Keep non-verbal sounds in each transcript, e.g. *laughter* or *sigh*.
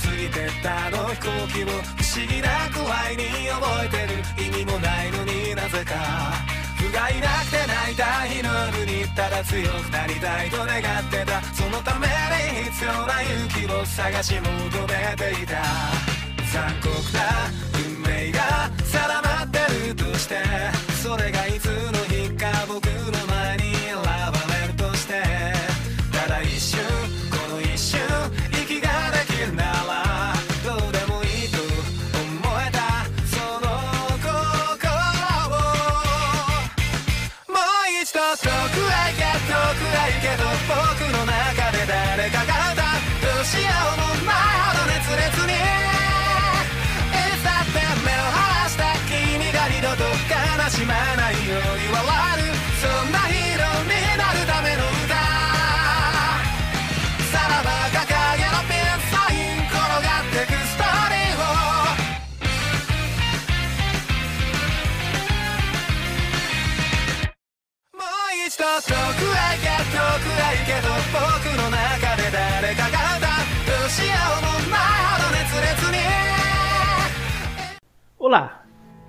過ぎてったあの飛行機を不思議なくらいに覚えてる意味もないのになぜか不甲斐なくて泣いた日の夜にただ強くなりたいと願ってたそのために必要な勇気を探し求めていた残酷な運命が定まってるとしてそれがいつの日か僕のしまないように笑えるそんなヒーローになるための歌。さらば掲げのピンサイン転がってくストーリーを。もう一度遠くへ行け遠くへ行けと僕の中で誰かが歌う。どうしようもないほど熱烈に。Olá,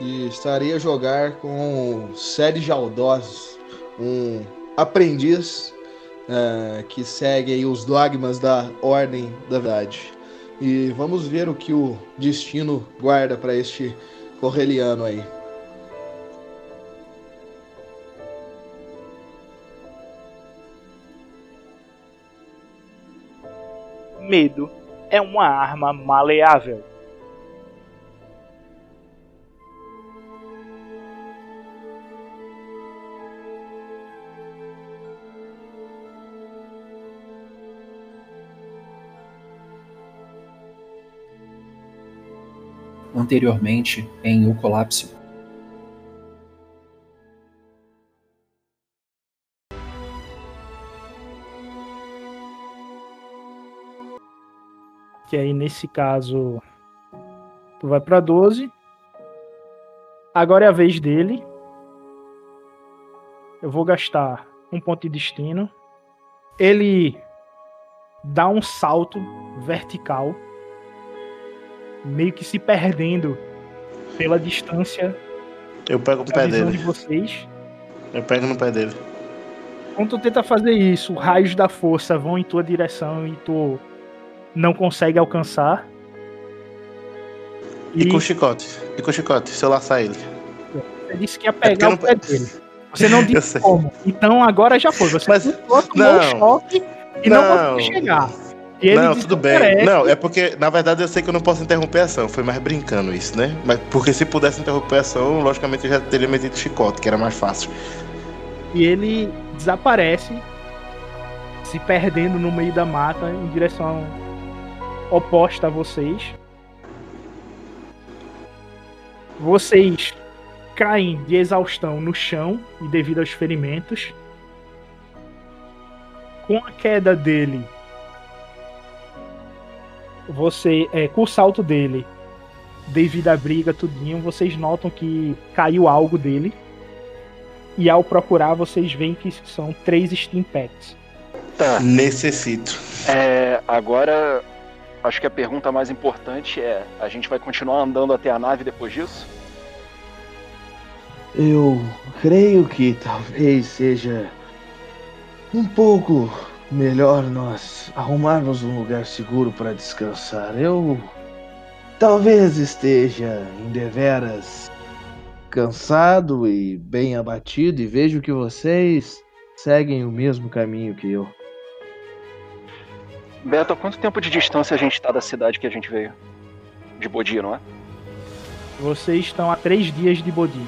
e estarei a jogar com Sérgio Aldós, um aprendiz eh, que segue os dogmas da Ordem da Verdade. E vamos ver o que o destino guarda para este correliano aí. Medo é uma arma maleável. Anteriormente, em O Colapso. Que aí nesse caso tu vai pra 12. Agora é a vez dele. Eu vou gastar um ponto de destino. Ele dá um salto vertical, meio que se perdendo pela distância Eu pego no pé dele. de vocês. Eu pego no pé dele. Quando tu tenta fazer isso, raios da força vão em tua direção e tu não consegue alcançar. E, com o chicote. E com o chicote, se eu laçar ele. você disse que ia pegar É o pé dele. Você não *laughs* disse como. Então agora já foi. Você Mas- tentou, tomou não. choque e não, Não. conseguiu chegar. Não, tudo bem. Não, é porque, na verdade, eu sei que eu não posso interromper a ação. Foi mais brincando isso, né? Mas porque se pudesse interromper a ação, logicamente eu já teria metido chicote, que era mais fácil. E ele desaparece, se perdendo no meio da mata em direção oposta a vocês. Vocês caem de exaustão no chão e devido aos ferimentos. Com a queda dele, você, é, com o salto dele, devido à briga, tudinho, vocês notam que caiu algo dele. E ao procurar, vocês veem que são três Steam Packs. Tá. Necessito. É, agora, acho que a pergunta mais importante é: a gente vai continuar andando até a nave depois disso? Eu creio que talvez seja um pouco melhor nós arrumarmos um lugar seguro para descansar. Eu talvez esteja em deveras cansado e bem abatido e vejo que vocês seguem o mesmo caminho que eu. Beto, a quanto tempo de distância a gente tá da cidade que a gente veio? De Bodhi, não é? Vocês estão a três dias de Bodhi.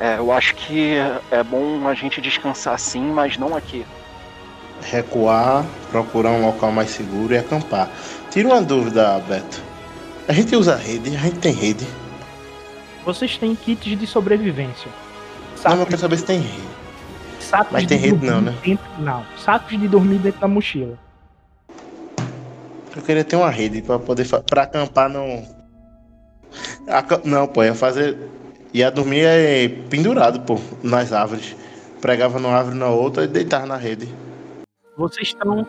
É, eu acho que é bom a gente descansar sim, mas não aqui. Recuar, procurar um local mais seguro e acampar. Tira uma dúvida, Beto. A gente usa rede, a gente tem rede. Vocês têm kits de sobrevivência. Não, mas eu quero saber se tem rede. sacos mas de tem rede não, né? dentro- não, sacos de dormir dentro da mochila. Eu queria ter uma rede pra poder fa- pra acampar não. Aca- Não, pô, ia fazer. Ia dormir eh, pendurado, pô, nas árvores. Pregava numa árvore na outra e deitava na rede. Vocês estão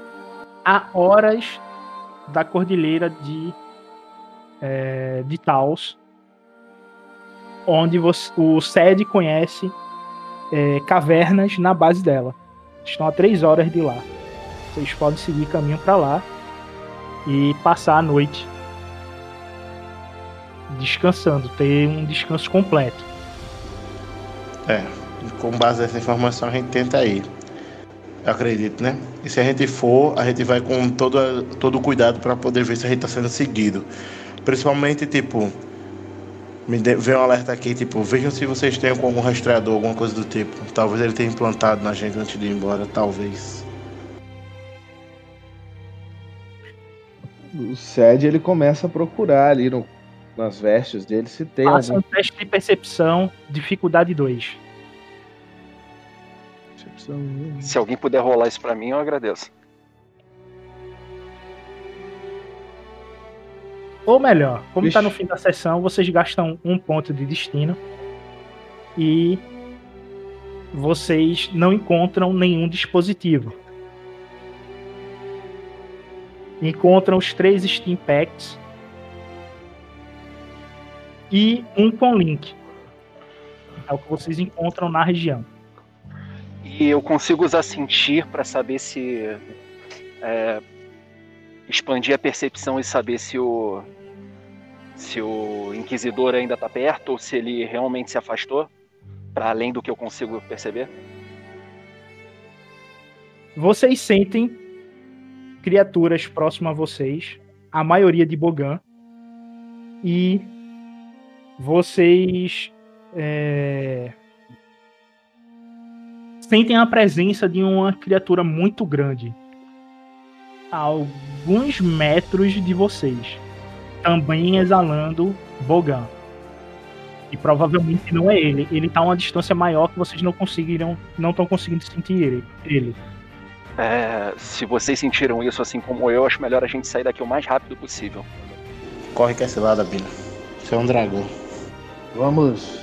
a horas da cordilheira de, é, de Taos, onde você- o SED conhece é, cavernas na base dela. Estão a três horas de lá. Vocês podem seguir caminho para lá e passar a noite descansando, ter um descanso completo. É, com base nessa informação a gente tenta ir. Eu acredito, né? E se a gente for, a gente vai com todo, todo o cuidado para poder ver se a gente tá sendo seguido. Principalmente, tipo, me vê um alerta aqui, tipo, vejam se vocês têm com algum rastreador, alguma coisa do tipo. Talvez ele tenha implantado na gente antes de ir embora, talvez. O Sed ele começa a procurar ali no- nas vestes dele se tem Faça alguma um teste de percepção, dificuldade 2. percepção. Se alguém puder rolar isso pra mim, eu agradeço. Ou melhor, como Vixe. está no fim da sessão, vocês gastam um ponto de destino e vocês não encontram nenhum dispositivo. Encontram os três Steam Packs e um com link. É o que vocês encontram na região. E eu consigo usar sentir pra saber se. é, expandir a percepção e saber se o. Se o Inquisidor ainda tá perto ou se ele realmente se afastou, Pra além do que eu consigo perceber. Vocês sentem criaturas próximas a vocês, a maioria de Bogan, e vocês é, sentem a presença de uma criatura muito grande, a alguns metros de vocês, também exalando Bogan. E provavelmente não é ele. Ele tá a uma distância maior que vocês não conseguiram, não estão conseguindo sentir ele. ele. É, se vocês sentiram isso assim como eu, acho melhor a gente sair daqui o mais rápido possível. Corre que é cilada, Bina. Você é um dragão. Vamos.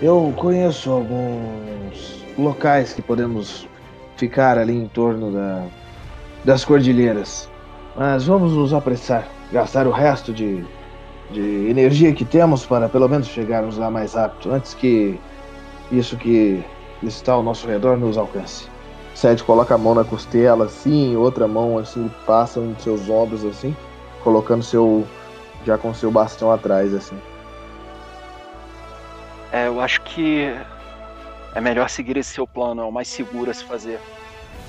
Eu conheço alguns locais que podemos ficar ali em torno da, das cordilheiras. Mas vamos nos apressar. Gastar o resto de, de energia que temos para pelo menos chegarmos lá mais rápido, antes que isso que está ao nosso redor nos alcance. Seth coloca a mão na costela, assim, outra mão assim, passa nos seus ombros, assim, colocando seu. já com seu bastão atrás, assim. É, eu acho que é melhor seguir esse seu plano, é o mais seguro a se fazer.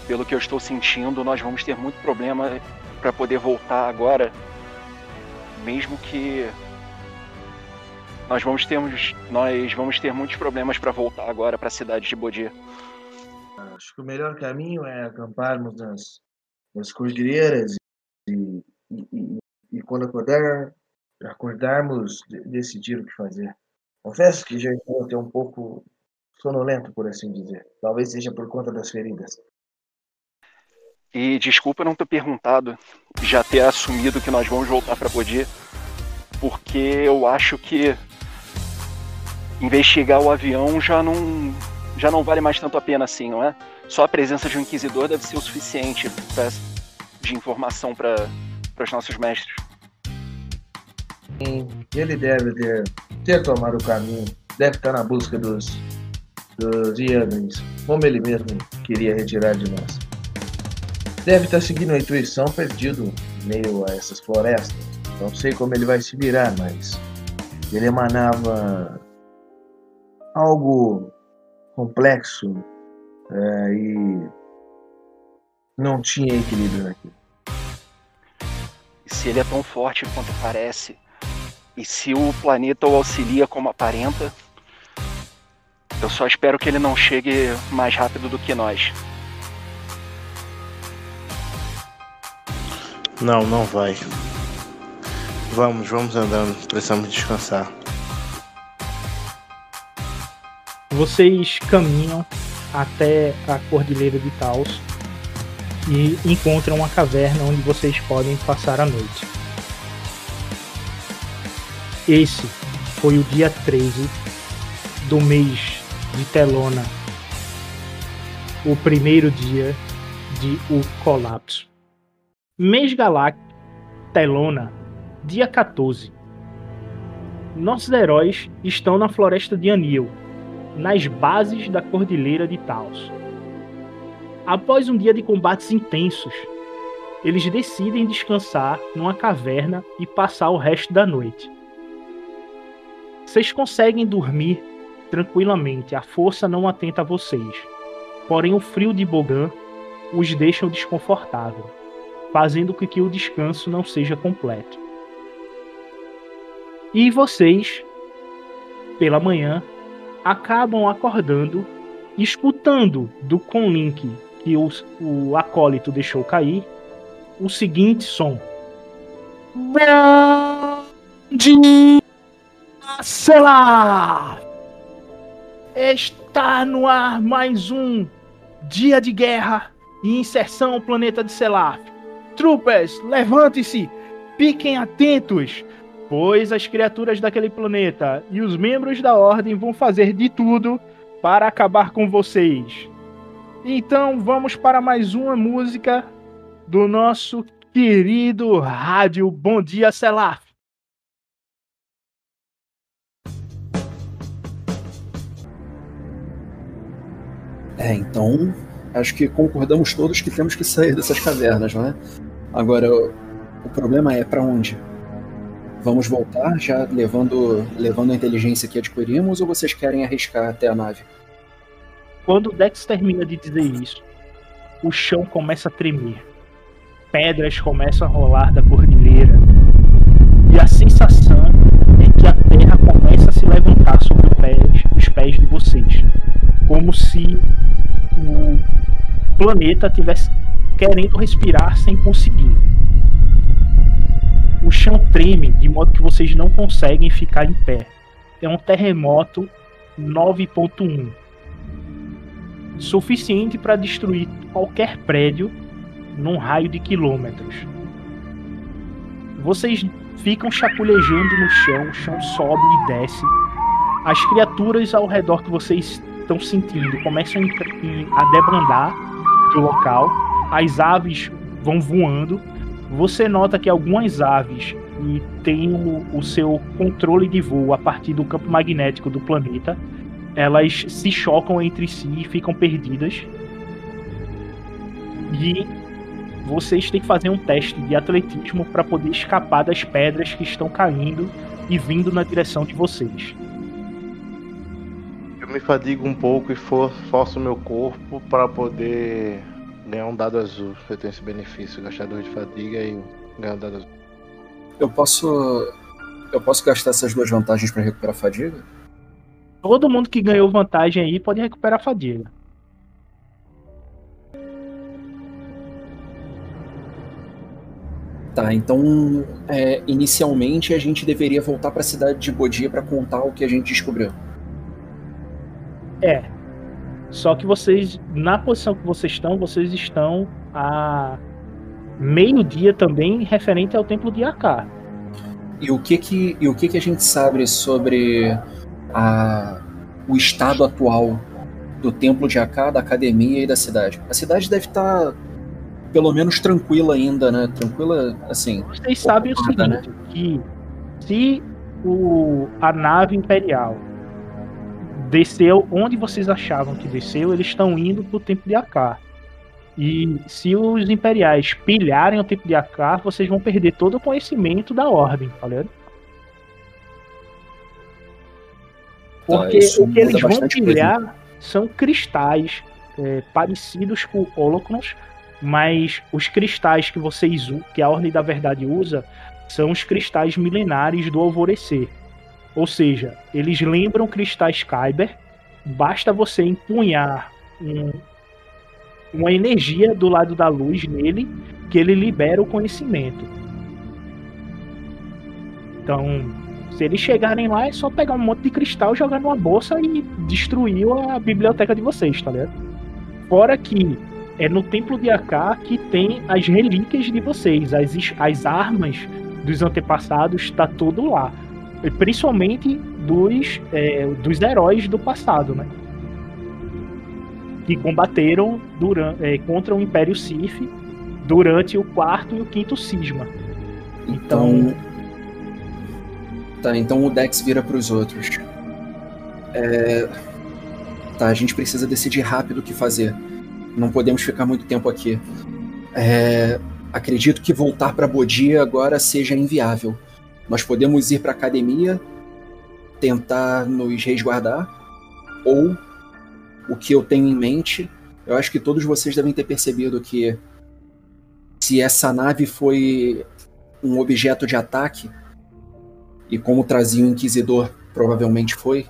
Pelo que eu estou sentindo, nós vamos ter muito problema para poder voltar agora, mesmo que nós vamos ter nós vamos ter muitos problemas para voltar agora para a cidade de Bodhi. Acho que o melhor caminho é acamparmos nas, nas cordilheiras e, e, e, e quando acordar, acordarmos, de- decidir o que fazer. Confesso que já estou até um pouco sonolento, por assim dizer. Talvez seja por conta das feridas. E desculpa não ter perguntado, já ter assumido que nós vamos voltar para Bodhi, porque eu acho que investigar o avião já não já não vale mais tanto a pena assim, não é? Só a presença de um inquisidor deve ser o suficiente pra, de informação para os nossos mestres. Ele deve ter, ter tomado o caminho, deve estar na busca dos, dos como ele mesmo queria retirar de nós. Deve estar seguindo a intuição perdido meio a essas florestas. Não sei como ele vai se virar, mas ele emanava algo complexo é, e não tinha equilíbrio naquilo. Se ele é tão forte quanto parece, e se o planeta o auxilia como aparenta, eu só espero que ele não chegue mais rápido do que nós. Não, não vai. Vamos, vamos andando. Precisamos descansar. Vocês caminham até a Cordilheira de Taos e encontram uma caverna onde vocês podem passar a noite. Esse foi o dia 13 do mês de Telona, o primeiro dia de O Colapso. Mês Galáctico, Telona, dia 14. Nossos heróis estão na floresta de Anil, nas bases da Cordilheira de Taos. Após um dia de combates intensos, eles decidem descansar numa caverna e passar o resto da noite. Vocês conseguem dormir tranquilamente, a força não atenta a vocês. Porém, o frio de Bogan os deixa desconfortável, fazendo com que o descanso não seja completo. E vocês, pela manhã, acabam acordando, escutando do conlink que o, o acólito deixou cair o seguinte som. Selah! Está no ar mais um dia de guerra e inserção ao planeta de Selaf. Troopers, levante-se! Fiquem atentos! pois as criaturas daquele planeta e os membros da Ordem vão fazer de tudo para acabar com vocês. Então vamos para mais uma música do nosso querido rádio Bom Dia Selaf. É, então acho que concordamos todos que temos que sair dessas cavernas, não é? Agora, o problema é para onde? Vamos voltar já levando, levando a inteligência que adquirimos ou vocês querem arriscar até a nave? Quando o Dex termina de dizer isso, o chão começa a tremer. Pedras começam a rolar da cordilheira. E a sensação é que a terra começa a se levantar sobre pés, os pés de vocês. Como se o planeta tivesse querendo respirar sem conseguir o chão treme de modo que vocês não conseguem ficar em pé. É um terremoto 9.1 suficiente para destruir qualquer prédio num raio de quilômetros. Vocês ficam chapulejando no chão, o chão sobe e desce. As criaturas ao redor que vocês estão sentindo começam a debandar do local. As aves vão voando você nota que algumas aves que têm o, o seu controle de voo a partir do campo magnético do planeta, elas se chocam entre si e ficam perdidas. E vocês têm que fazer um teste de atletismo para poder escapar das pedras que estão caindo e vindo na direção de vocês. Eu me fadigo um pouco e for, forço meu corpo para poder ganhar um dado azul. Eu tenho esse benefício, gastar dois de fadiga e ganhar um dado azul. Eu posso. Eu posso gastar essas duas vantagens para recuperar a fadiga? Todo mundo que ganhou vantagem aí pode recuperar a fadiga. Tá, então é, inicialmente a gente deveria voltar para a cidade de Bodia para contar o que a gente descobriu. É, só que vocês, na posição que vocês estão, vocês estão a meio-dia também referente ao templo de Akar. E o que que, e o que, que a gente sabe sobre a, o estado atual do templo de Akar, da academia e da cidade? A cidade deve estar pelo menos tranquila ainda, né? Tranquila, assim. Vocês sabem o seguinte, né? que se o, a nave imperial desceu onde vocês achavam que desceu, eles estão indo pro tempo de Akar. E se os imperiais pilharem o tempo de Akar, vocês vão perder todo o conhecimento da ordem, tá ligado? Porque tá, o que eles vão pilhar coisa. são cristais é, parecidos com holocrons, mas os cristais que vocês que a Ordem da Verdade usa são os cristais milenares do Alvorecer. Ou seja, eles lembram cristais Kyber, basta você empunhar um, uma energia do lado da luz nele que ele libera o conhecimento. Então, se eles chegarem lá, é só pegar um monte de cristal, jogar numa bolsa e destruir a biblioteca de vocês, tá ligado? Fora que é no templo de Aká que tem as relíquias de vocês, as, as armas dos antepassados, tá tudo lá. Principalmente dos, é, dos heróis do passado, né? Que combateram durante, é, contra o Império Sith durante o quarto e o quinto cisma. Então. então tá, então o Dex vira para os outros. É... Tá, a gente precisa decidir rápido o que fazer. Não podemos ficar muito tempo aqui. É... Acredito que voltar para Bodia agora seja inviável. Nós podemos ir para academia, tentar nos resguardar, ou o que eu tenho em mente, eu acho que todos vocês devem ter percebido que se essa nave foi um objeto de ataque, e como trazia o Inquisidor provavelmente foi,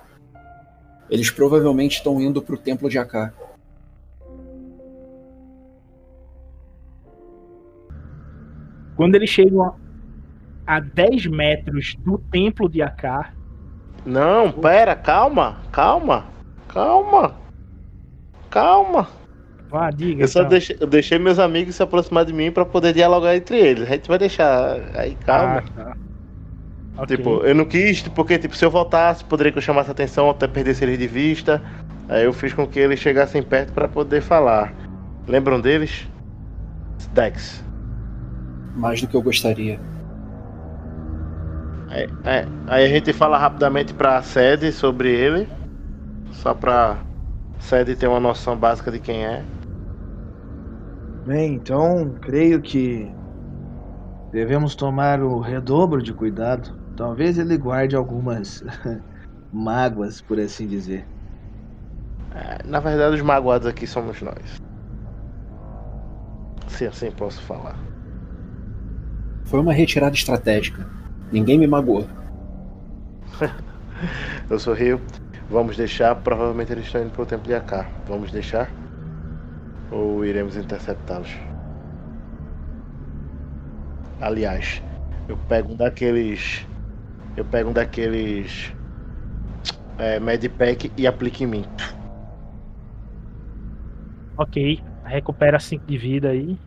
eles provavelmente estão indo para o Templo de Aká. Quando eles chegam a 10 metros do templo de Akar. Não, pera, calma, calma, calma, calma. Vá, diga. Eu só então. deixei, eu deixei meus amigos se aproximar de mim para poder dialogar entre eles. A gente vai deixar aí, calma. Ah, tá. Okay. Tipo, eu não quis, porque tipo, se eu voltasse, poderia que eu chamasse atenção, até perdesse eles de vista. Aí eu fiz com que eles chegassem perto para poder falar. Lembram deles? Dex. Mais do que eu gostaria. É, é, aí a gente fala rapidamente pra sede sobre ele. Só pra sede ter uma noção básica de quem é. Bem, então creio que devemos tomar o redobro de cuidado. Talvez ele guarde algumas *laughs* mágoas, por assim dizer. É, na verdade, os magoados aqui somos nós. Se assim posso falar. Foi uma retirada estratégica. Ninguém me magoou. *laughs* Eu sorrio. Vamos deixar. Provavelmente eles estão indo para o templo de Akar. Vamos deixar? Ou iremos interceptá-los? Aliás, eu pego um daqueles. Eu pego um daqueles. É, Medpack e aplico em mim. Ok. Recupera 5 de vida aí.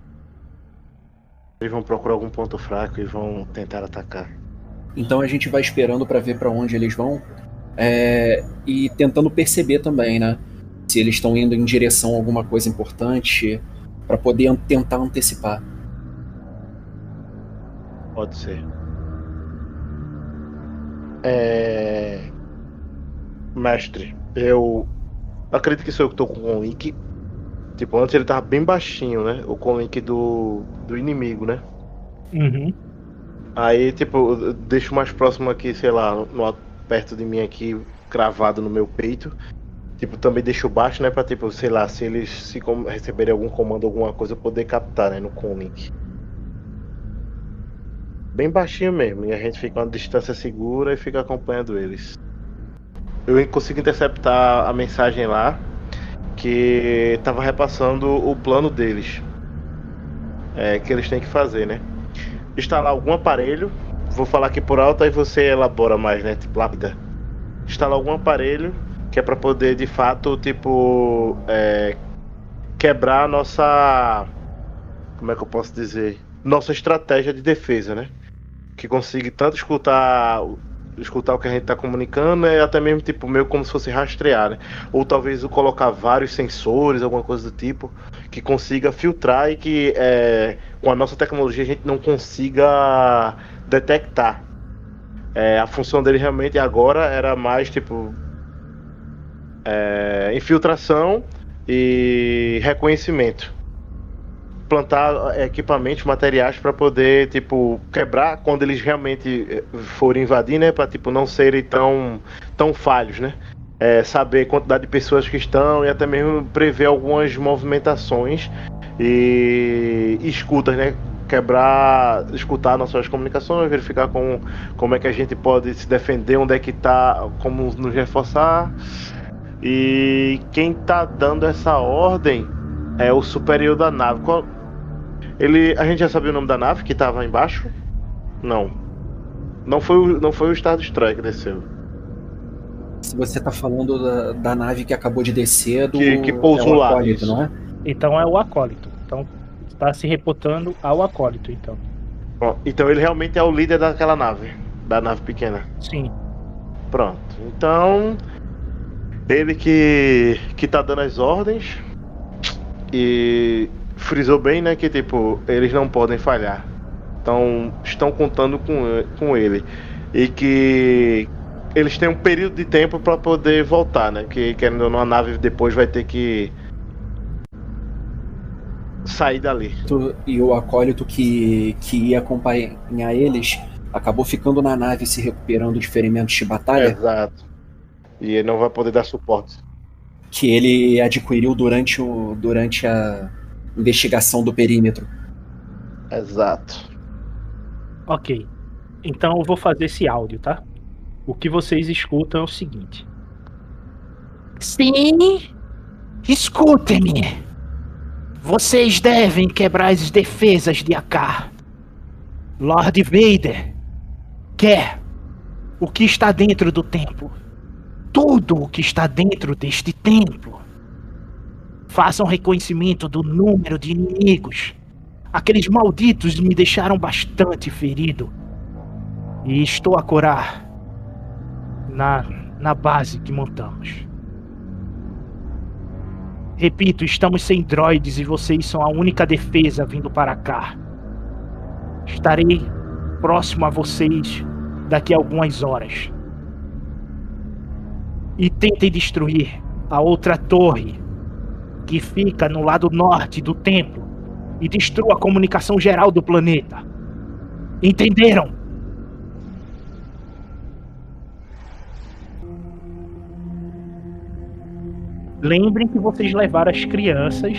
Eles vão procurar algum ponto fraco e vão tentar atacar. Então a gente vai esperando para ver para onde eles vão é, e tentando perceber também, né? Se eles estão indo em direção a alguma coisa importante para poder tentar antecipar. Pode ser. É... Mestre, eu acredito que sou eu que tô com o link. Tipo, antes ele tava bem baixinho, né? O com link do, do inimigo, né? Uhum. Aí, tipo, eu deixo mais próximo aqui, sei lá, no, perto de mim aqui, cravado no meu peito. Tipo, também deixo baixo, né? Pra, tipo, sei lá, se eles se receberem algum comando, alguma coisa, eu poder captar, né? No Conlink. Bem baixinho mesmo. E a gente fica uma distância segura e fica acompanhando eles. Eu consigo interceptar a mensagem lá que tava repassando o plano deles. É, que eles têm que fazer, né? Instalar algum aparelho. Vou falar aqui por alto, aí você elabora mais, né? Tipo, lápida. Instalar algum aparelho que é para poder, de fato, tipo, é, quebrar a nossa. Como é que eu posso dizer? Nossa estratégia de defesa, né? Que consiga tanto escutar escutar o que a gente está comunicando é até mesmo tipo meio como se fosse rastrear, né? Ou talvez colocar vários sensores, alguma coisa do tipo, que consiga filtrar e que é, com a nossa tecnologia a gente não consiga detectar. É, a função dele realmente agora era mais tipo é, infiltração e reconhecimento plantar equipamentos, materiais para poder, tipo, quebrar quando eles realmente eh, forem invadir, né? Para tipo não serem tão tão falhos, né? É, saber quantidade de pessoas que estão e até mesmo prever algumas movimentações e, escutas, né? Quebrar, escutar nossas comunicações, verificar com, como é que a gente pode se defender, onde é que tá, como nos reforçar. E quem tá dando essa ordem é o superior da nave. Ele, a gente já sabia o nome da nave que estava embaixo? Não. Não foi, o- não foi o Star Destroyer que desceu. Se você tá falando da, da nave que acabou de descer, do, Que- que pousou é lá, acólito, isso. não é? Então é o acólito. Então está se reportando ao acólito, então. Bom, então ele realmente é o líder daquela nave. Da nave pequena. Sim. Pronto. Então. Ele que. que tá dando as ordens. E frisou bem, né, que tipo, eles não podem falhar. Então estão contando com, com ele. E que eles têm um período de tempo para poder voltar, né? Que querendo ou não, a nave depois vai ter que sair dali. Tu- E o acólito que, que ia acompanhar eles acabou ficando na nave se recuperando de ferimentos de batalha Exato. E ele não vai poder dar suporte. que ele adquiriu durante, o, durante a investigação do perímetro. Exato. Ok. Então eu vou fazer esse áudio, tá? O que vocês escutam é o seguinte. Sim, escutem-me. Vocês devem quebrar as defesas de Akar. Lord Vader quer o que está dentro do templo. Tudo o que está dentro deste templo. Façam reconhecimento do número de inimigos. Aqueles malditos me deixaram bastante ferido. E estou a curar na, na base que montamos. Repito, estamos sem droids e vocês são a única defesa vindo para cá. Estarei próximo a vocês daqui a algumas horas. E tentem destruir a outra torre que fica no lado norte do templo e destrua a comunicação geral do planeta. Entenderam? Lembrem que vocês levaram as crianças,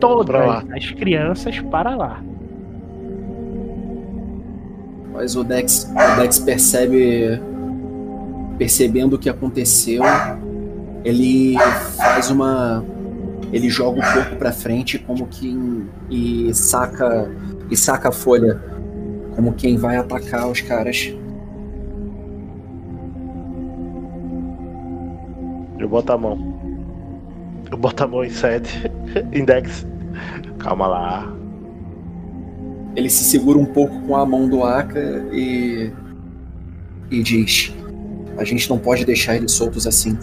todas as crianças, para lá. Mas o Dex, o Dex percebe. Percebendo o que aconteceu, ele faz uma. Ele joga o corpo pra frente como quem. e saca. e saca a folha. Como quem vai atacar os caras. Eu boto a mão. Eu boto a mão em sede. Index. Calma lá. Ele se segura um pouco com a mão do Aka e. e diz: A gente não pode deixar eles soltos assim.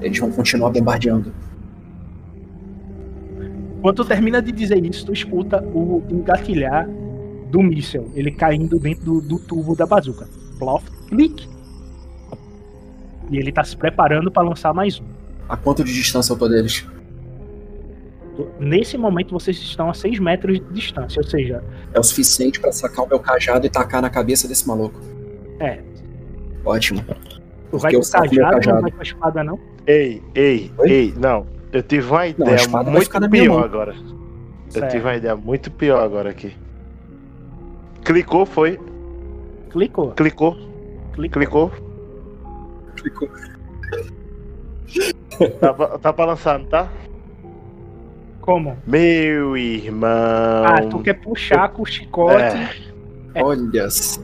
Eles vão continuar bombardeando. Quando tu termina de dizer isso, tu escuta o engatilhar do míssel, ele caindo dentro do, do tubo da bazuca. Plof, clique. E ele tá se preparando para lançar mais um. A quanto de distância eu tô deles? Nesse momento vocês estão a 6 metros de distância, ou seja, É o suficiente pra sacar o meu cajado e tacar na cabeça desse maluco. É. Ótimo. tu vai eu com o meu cajado, não cajado. vai com a espada não. Ei, ei, Oi? ei, não. Eu tive uma Não, ideia vai muito pior agora. Eu Certo. tive uma ideia muito pior agora aqui. Clicou, foi? Clicou, Clicou, clicou. clicou. Ficou- Tá, tá balançando, tá? Como? Meu irmão. Ah, tu quer puxar com o chicote. É, Olha. só.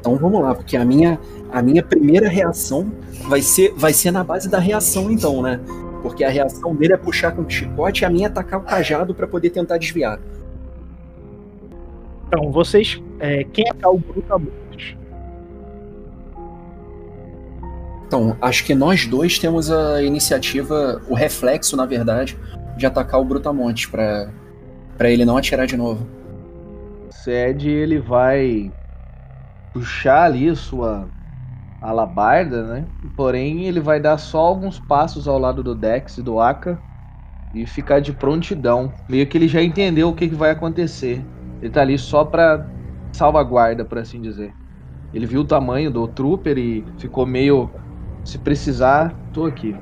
Então vamos lá, porque a minha, a minha primeira reação vai ser, vai ser na base da reação, então, né? Porque a reação dele é puxar com o chicote e a minha é tacar o cajado pra poder tentar desviar. Então, vocês. É, quem é o Brutamontes? Então, acho que nós dois temos a iniciativa, o reflexo, na verdade, de atacar o Brutamontes pra, pra ele não atirar de novo. Sed ele vai puxar ali sua alabarda, né? Porém, ele vai dar só alguns passos ao lado do Dex e do Aka e ficar de prontidão. Meio que ele já entendeu o que, que vai acontecer. Ele tá ali só pra salvaguarda, por assim dizer. Ele viu o tamanho do trooper e ficou meio. Se precisar, tô aqui.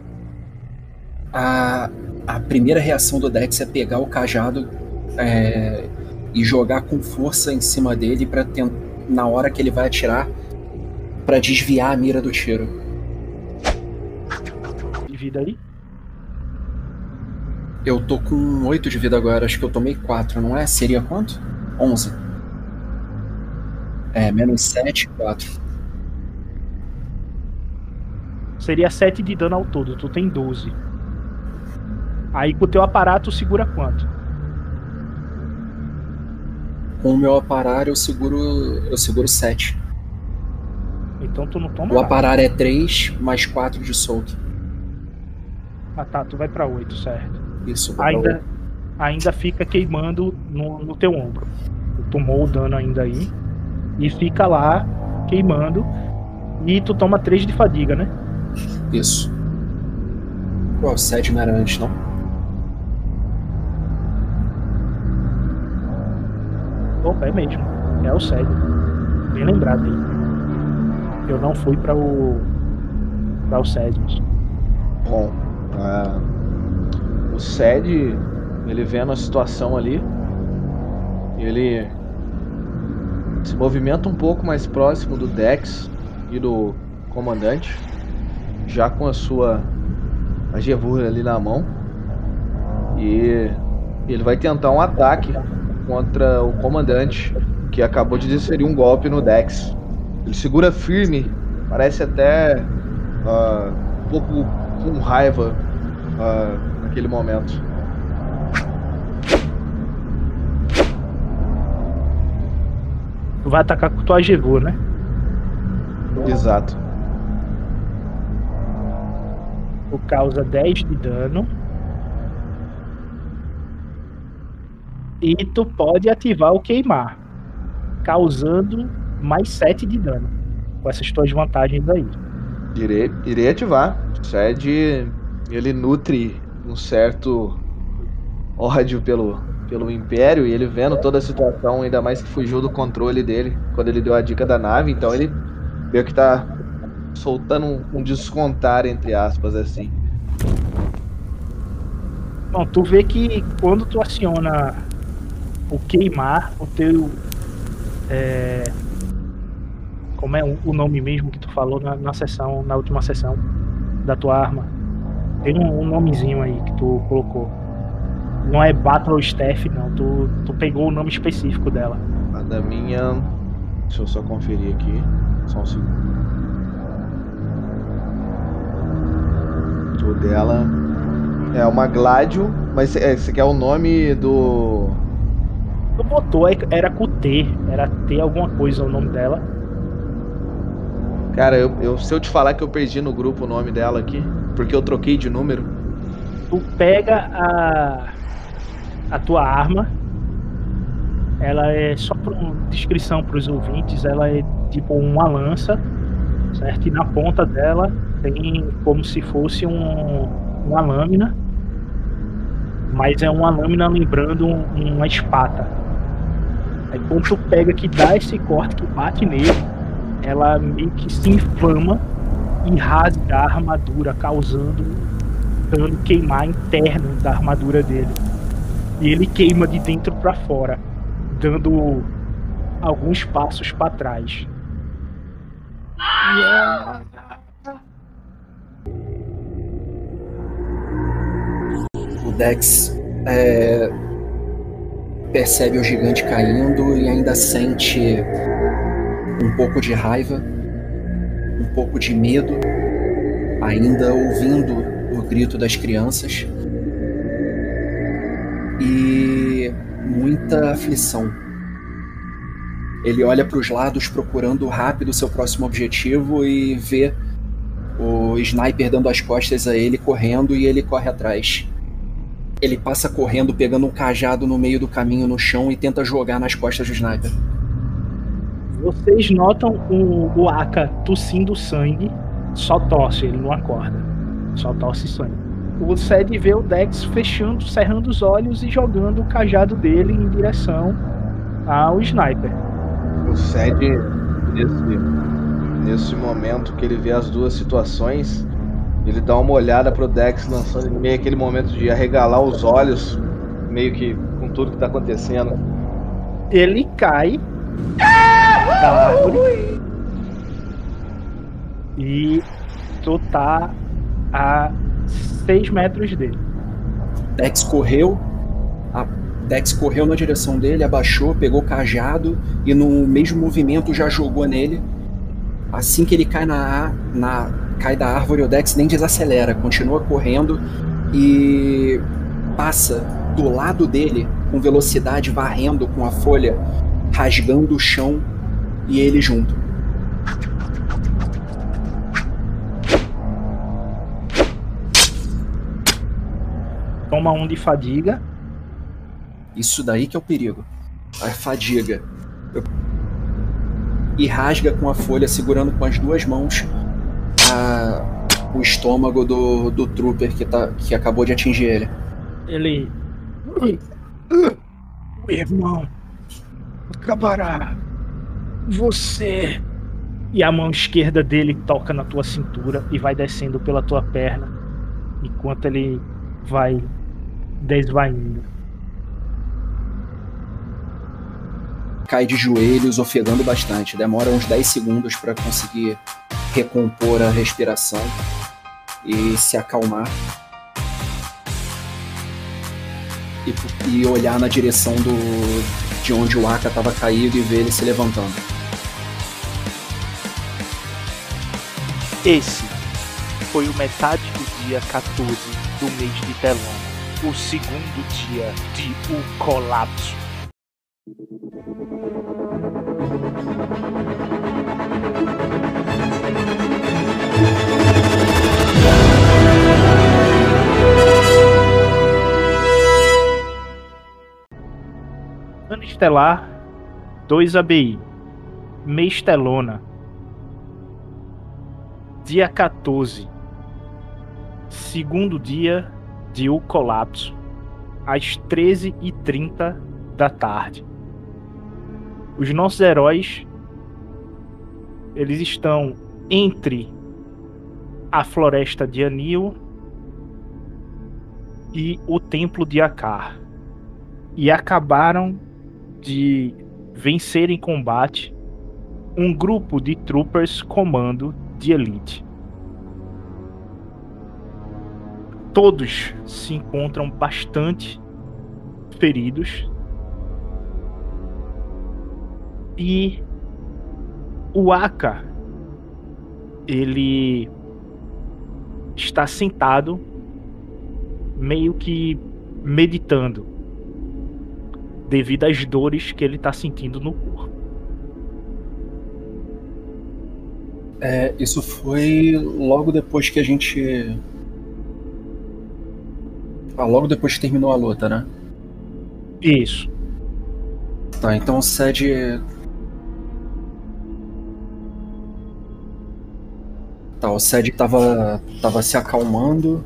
A, a primeira reação do Dex é pegar o cajado é, e jogar com força em cima dele para na hora que ele vai atirar para desviar a mira do tiro. De vida aí? Eu tô com 8 de vida agora, acho que eu tomei 4, não é? Seria quanto? 11. É, menos 7, 4. Seria 7 de dano ao todo, tu tem 12. Aí com o teu aparato segura quanto? Com o meu aparar eu seguro. eu seguro 7. Então tu não toma O nada. aparar é 3 mais 4 de solto. Ah tá, tu vai pra 8, certo. Isso, Ainda, ainda fica queimando no, no teu ombro. Tu tomou o dano ainda aí. E fica lá queimando. E tu toma 3 de fadiga, né? Isso. Pô, o 7 não era antes, não? Opa, é mesmo. É o Sed. Bem lembrado aí. Eu não fui para o. para o Sedmus. Bom, ah, o Sed, ele vendo a situação ali, ele se movimenta um pouco mais próximo do Dex e do comandante, já com a sua a Gevura ali na mão. E ele vai tentar um ataque contra o comandante, que acabou de desferir um golpe no Dex. Ele segura firme, parece até ah, um pouco com raiva ah, naquele momento. Tu vai atacar com tua Gevô, né? Exato. Causa 10 de dano. E tu pode ativar o queimar. Causando mais 7 de dano. Com essas tuas vantagens aí. Irei, irei ativar. O Sed, ele nutre um certo ódio pelo, pelo Império e ele vendo toda a situação, ainda mais que fugiu do controle dele quando ele deu a dica da nave, então ele meio que tá soltando um, um descontar, entre aspas, assim. Bom, tu vê que quando tu aciona o queimar, o teu. é, como é o nome mesmo que tu falou na, na sessão, na última sessão da tua arma? Tem um, um nomezinho aí que tu colocou. Não é Battle Staff, não. Tu, tu pegou o nome específico dela. A da minha. Deixa eu só conferir aqui. Só um segundo. O dela é uma Gladio, mas é, esse aqui é o nome do. Tu botou, é- era com T. Era T alguma coisa o nome dela. Cara, eu, eu- se eu te falar que eu perdi no grupo o nome dela aqui, porque eu troquei de número. tu pega a, a tua arma. Ela é só para descrição para os ouvintes. Ela é tipo uma lança, certo? E na ponta dela tem como se fosse um, uma lâmina, mas é uma lâmina lembrando um- uma espada. Aí quando tu pega que dá esse corte que bate nele, ela meio que se inflama e rasga a armadura, causando dano queimar interno da armadura dele. E ele queima de dentro pra fora, dando alguns passos pra trás. O Dex é, percebe o gigante caindo e ainda sente um pouco de raiva, um pouco de medo, ainda ouvindo o grito das crianças e muita aflição. Ele olha para os lados procurando rápido seu próximo objetivo e vê o sniper dando as costas a ele correndo e ele corre atrás. Ele passa correndo, pegando um cajado no meio do caminho no chão e tenta jogar nas costas do sniper. Vocês notam o, o Aka tossindo sangue, só tosse, ele não acorda. Só tosse sangue. O Sed vê o Dex fechando, cerrando os olhos e jogando o cajado dele em direção ao sniper. O Sed, nesse, nesse momento que ele vê as duas situações, ele dá uma olhada pro Dex lançando meio aquele momento de arregalar os olhos, meio que com tudo que tá acontecendo. Ele cai da árvore e tu tá a 6 metros dele. Dex correu, a- Dex correu na direção dele, abaixou, pegou o cajado e no mesmo movimento já jogou nele. Assim que ele cai na, na cai da árvore, o Dex nem desacelera, continua correndo e passa do lado dele com velocidade, varrendo com a folha, rasgando o chão e ele junto. Toma um de fadiga. Isso daí que é o perigo. A fadiga. E rasga com a folha, segurando com as duas mãos a... o estômago do, do trooper que, tá, que acabou de atingir ele. Ele. Irmão, acabará. Você. E a mão esquerda dele toca na tua cintura e vai descendo pela tua perna, enquanto ele vai desvaindo. Cai de joelhos, ofegando bastante. Demora uns 10 segundos para conseguir recompor a respiração e se acalmar. E, e olhar na direção do, de onde o Aka estava caído e ver ele se levantando. Esse foi o metade do dia 14 do mês de Telona o segundo dia de O Colapso. Estelar 2 ABI Meistelona Dia 14 Segundo dia de O Colapso, às 13h30 da tarde. Os nossos heróis eles estão entre a floresta de Anil e o templo de Akar e acabaram de vencer em combate um grupo de troopers comando de elite. todos se encontram bastante feridos. E o Aka ele está sentado meio que meditando devido às dores que ele está sentindo no corpo. É, isso foi logo depois que a gente ah, logo depois que terminou a luta, né? Isso. Tá, então o Sed. Tá, o Sed tava, tava se acalmando.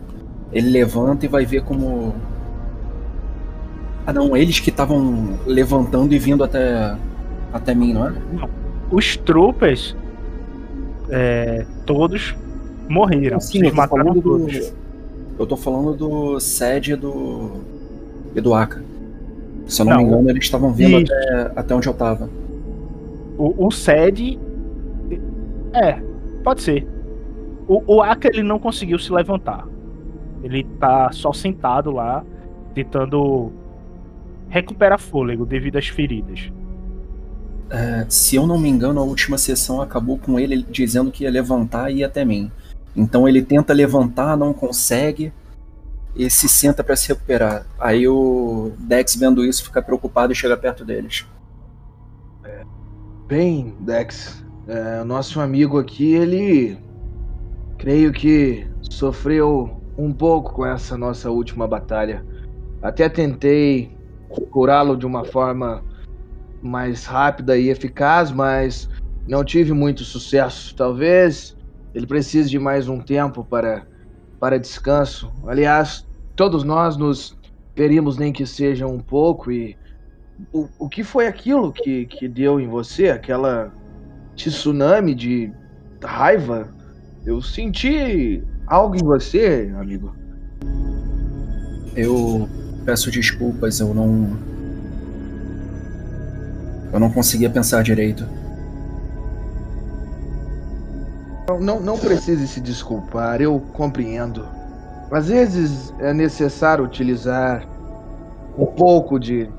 Ele levanta e vai ver como. Ah não, eles que estavam levantando e vindo até, até mim, não é? Não. Os troopers. É, todos morreram. Sim, eu mataram todos. Do eu tô falando do Sed e do. e do Aka. Se eu não, não me engano, eles estavam vindo até, até onde eu tava. O, o Sed. É, pode ser. O, o Aka ele não conseguiu se levantar. Ele tá só sentado lá, tentando recuperar fôlego devido às feridas. É, se eu não me engano, a última sessão acabou com ele dizendo que ia levantar e ir até mim. Então ele tenta levantar, não consegue e se senta para se recuperar. Aí o Dex, vendo isso, fica preocupado e chega perto deles. Bem, Dex, é, nosso amigo aqui, ele creio que sofreu um pouco com essa nossa última batalha. Até tentei curá-lo de uma forma mais rápida e eficaz, mas não tive muito sucesso. Talvez ele precisa de mais um tempo para, para descanso. Aliás, todos nós nos ferimos nem que seja um pouco e o, o que foi aquilo que, que deu em você, aquela tsunami de raiva? Eu senti algo em você, amigo. Eu peço desculpas, eu não. Eu não conseguia pensar direito. Não, não precise se desculpar, eu compreendo. Às vezes é necessário utilizar um pouco de,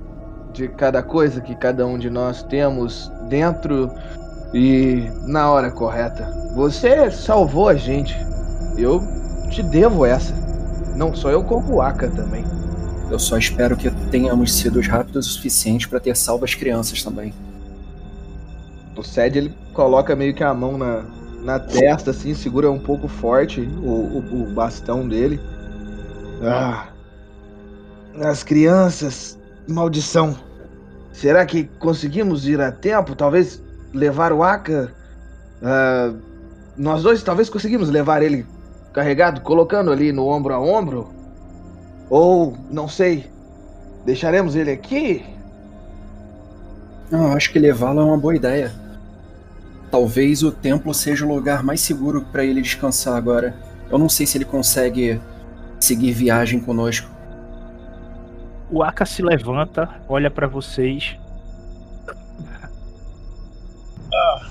de cada coisa que cada um de nós temos dentro e na hora correta. Você salvou a gente. Eu te devo essa. Não só eu, como o Aka também. Eu só espero que tenhamos sido rápidos o suficiente para ter salvo as crianças também. O Sed ele coloca meio que a mão na, na testa, assim, segura um pouco forte o, o, o bastão dele. Ah, as crianças, maldição. Será que conseguimos ir a tempo? Talvez levar o Aka? Ah, nós dois talvez conseguimos levar ele carregado, colocando ali no ombro a ombro? Ou, não sei, deixaremos ele aqui? Não, eu acho que levá-lo é uma boa ideia. Talvez o templo seja o lugar mais seguro para ele descansar agora. Eu não sei se ele consegue seguir viagem conosco. O Aka se levanta, olha para vocês. Ah.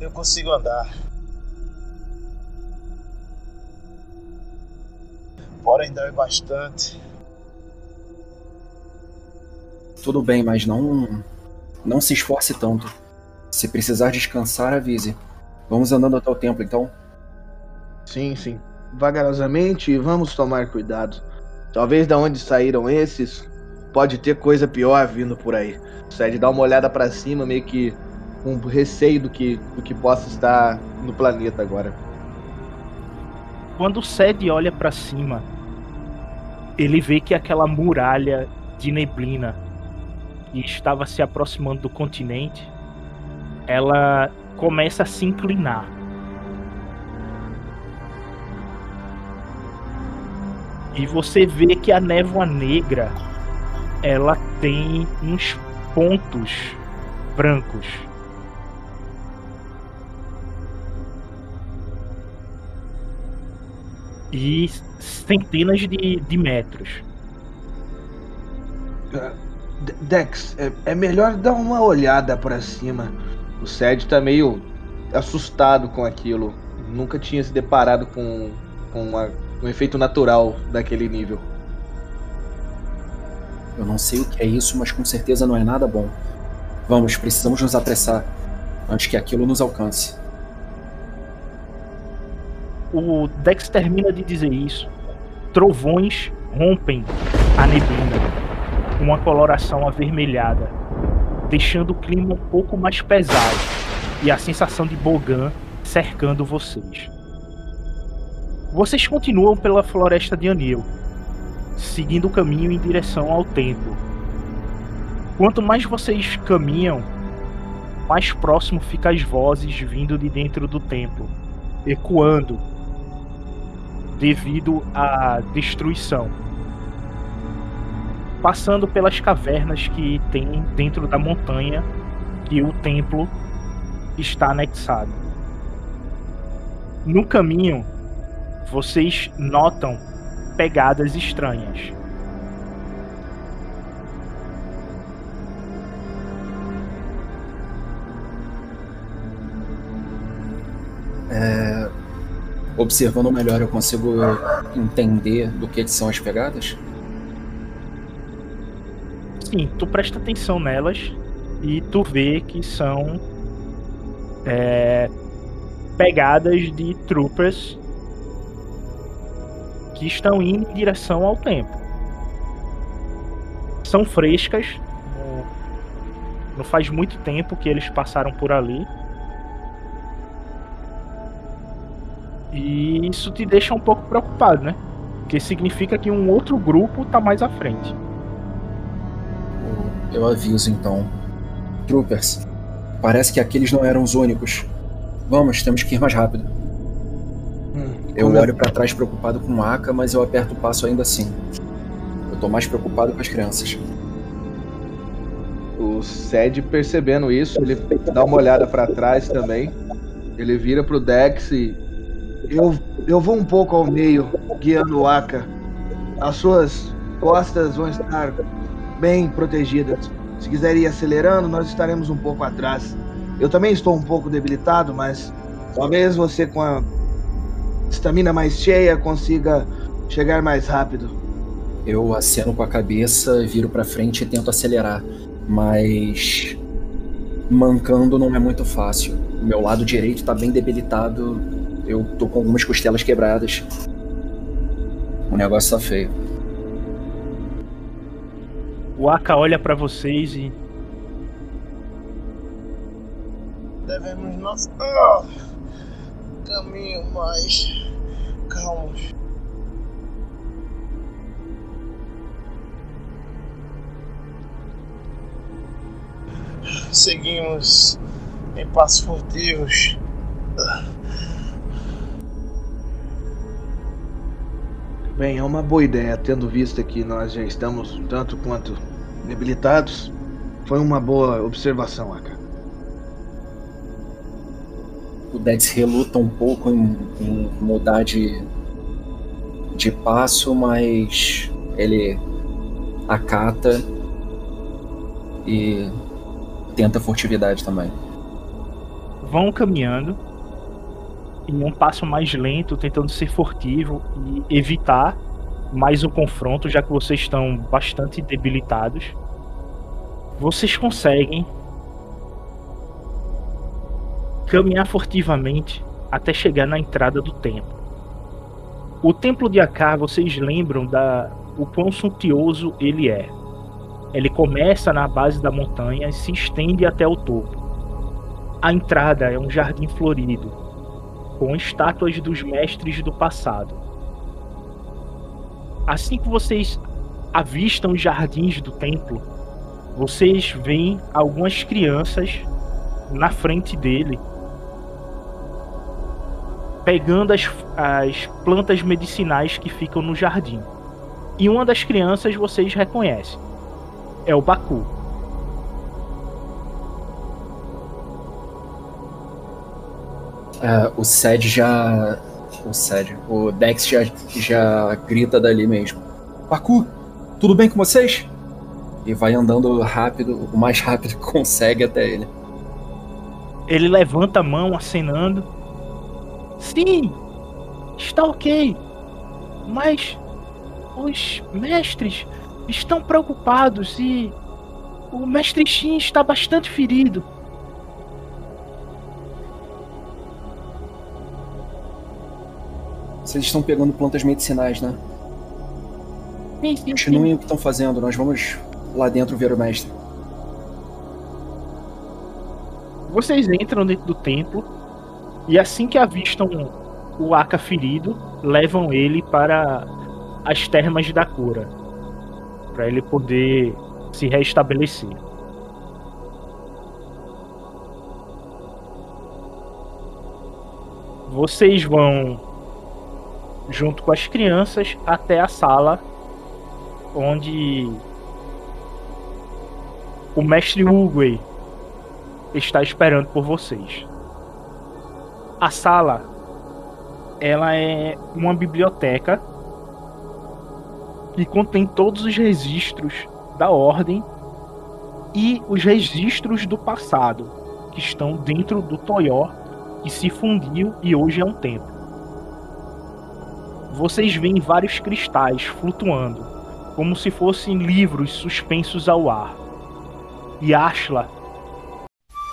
Eu consigo andar. Porém, dói bastante. Tudo bem, mas não. Não se esforce tanto. Se precisar descansar, avise. Vamos andando até o templo então? Sim, sim. Vagarosamente e vamos tomar cuidado. Talvez da onde saíram esses, pode ter coisa pior vindo por aí. Sede dá uma olhada para cima, meio que com receio do que, do que possa estar no planeta agora. Quando o Sed olha para cima, ele vê que aquela muralha de neblina que estava se aproximando do continente, ela começa a se inclinar. E você vê que a névoa negra ela tem uns pontos brancos. E centenas de, de metros. Dex, é, é, melhor dar uma olhada para cima. O Sed tá meio assustado com aquilo. Nunca tinha se deparado com, com uma, um efeito natural daquele nível. Eu não sei o que é isso, mas com certeza não é nada bom. Vamos, precisamos nos apressar antes que aquilo nos alcance. O Dex termina de dizer isso. Trovões rompem a neblina uma coloração avermelhada, deixando o clima um pouco mais pesado e a sensação de Bogan cercando vocês. Vocês continuam pela floresta de Anil, seguindo o caminho em direção ao templo. Quanto mais vocês caminham, mais próximo ficam as vozes vindo de dentro do templo, ecoando devido à destruição passando pelas cavernas que tem dentro da montanha que o templo está anexado. No caminho, vocês notam pegadas estranhas. É... Observando melhor, eu consigo entender do que são as pegadas? Sim, tu presta atenção nelas e tu vê que são é, pegadas de troopers que estão indo em direção ao templo. São frescas, não faz muito tempo que eles passaram por ali. E isso te deixa um pouco preocupado, né? Porque significa que um outro grupo está mais à frente. Eu aviso então. Troopers, parece que aqueles não eram os únicos. Vamos, temos que ir mais rápido. Hum, eu olho para trás preocupado com o Aka, mas eu aperto o passo ainda assim. Eu tô mais preocupado com as crianças. O Sed percebendo isso, ele dá uma olhada para trás também. Ele vira pro Dex e eu eu vou um pouco ao meio, guiando o Aka. As suas costas vão estar bem protegidas. Se quiser ir acelerando, nós estaremos um pouco atrás. Eu também estou um pouco debilitado, mas talvez você com a estamina mais cheia consiga chegar mais rápido. Eu aceno com a cabeça, viro pra frente e tento acelerar, mas mancando não é muito fácil. Meu lado direito tá bem debilitado, eu tô com algumas costelas quebradas. O negócio tá feio. O Aka olha pra vocês e Devemos nosso ah, caminho mais calmo. Seguimos em passos furtivos. Bem, é uma boa ideia, tendo visto que nós já estamos tanto quanto debilitados. Foi uma boa observação, Aka. O Dex reluta um pouco em, em mudar de, de passo, mas ele acata e tenta furtividade também. vão caminhando em um passo mais lento, tentando ser furtivo e evitar mais um confronto, já que vocês estão bastante debilitados. Vocês conseguem caminhar furtivamente até chegar na entrada do templo. O templo de Akar, vocês lembram da o quão suntuoso ele é. Ele começa na base da montanha e se estende até o topo. A entrada é um jardim florido, com estátuas dos mestres do passado. Assim que vocês avistam os jardins do templo, vocês veem algumas crianças na frente dele, pegando as, as plantas medicinais que ficam no jardim. E uma das crianças vocês reconhecem. É o Baku. É, o Sed já. O Sed. O Dex já, já grita dali mesmo. Pacu, tudo bem com vocês? E vai andando rápido, o mais rápido que consegue até ele. Ele levanta a mão acenando. Sim, está ok. Mas os mestres estão preocupados e o mestre Shin está bastante ferido. Vocês estão pegando plantas medicinais, né? Sim, sim, sim. Continuem o que estão fazendo, nós vamos lá dentro ver o mestre. Vocês entram dentro do templo e assim que avistam o Aka ferido, levam ele para as termas da cura, para ele poder se restabelecer. Vocês vão junto com as crianças até a sala onde o mestre Uguay está esperando por vocês. A sala ela é uma biblioteca que contém todos os registros da ordem e os registros do passado que estão dentro do Toyor que se fundiu e hoje é um templo. Vocês veem vários cristais flutuando, como se fossem livros suspensos ao ar. E Ashla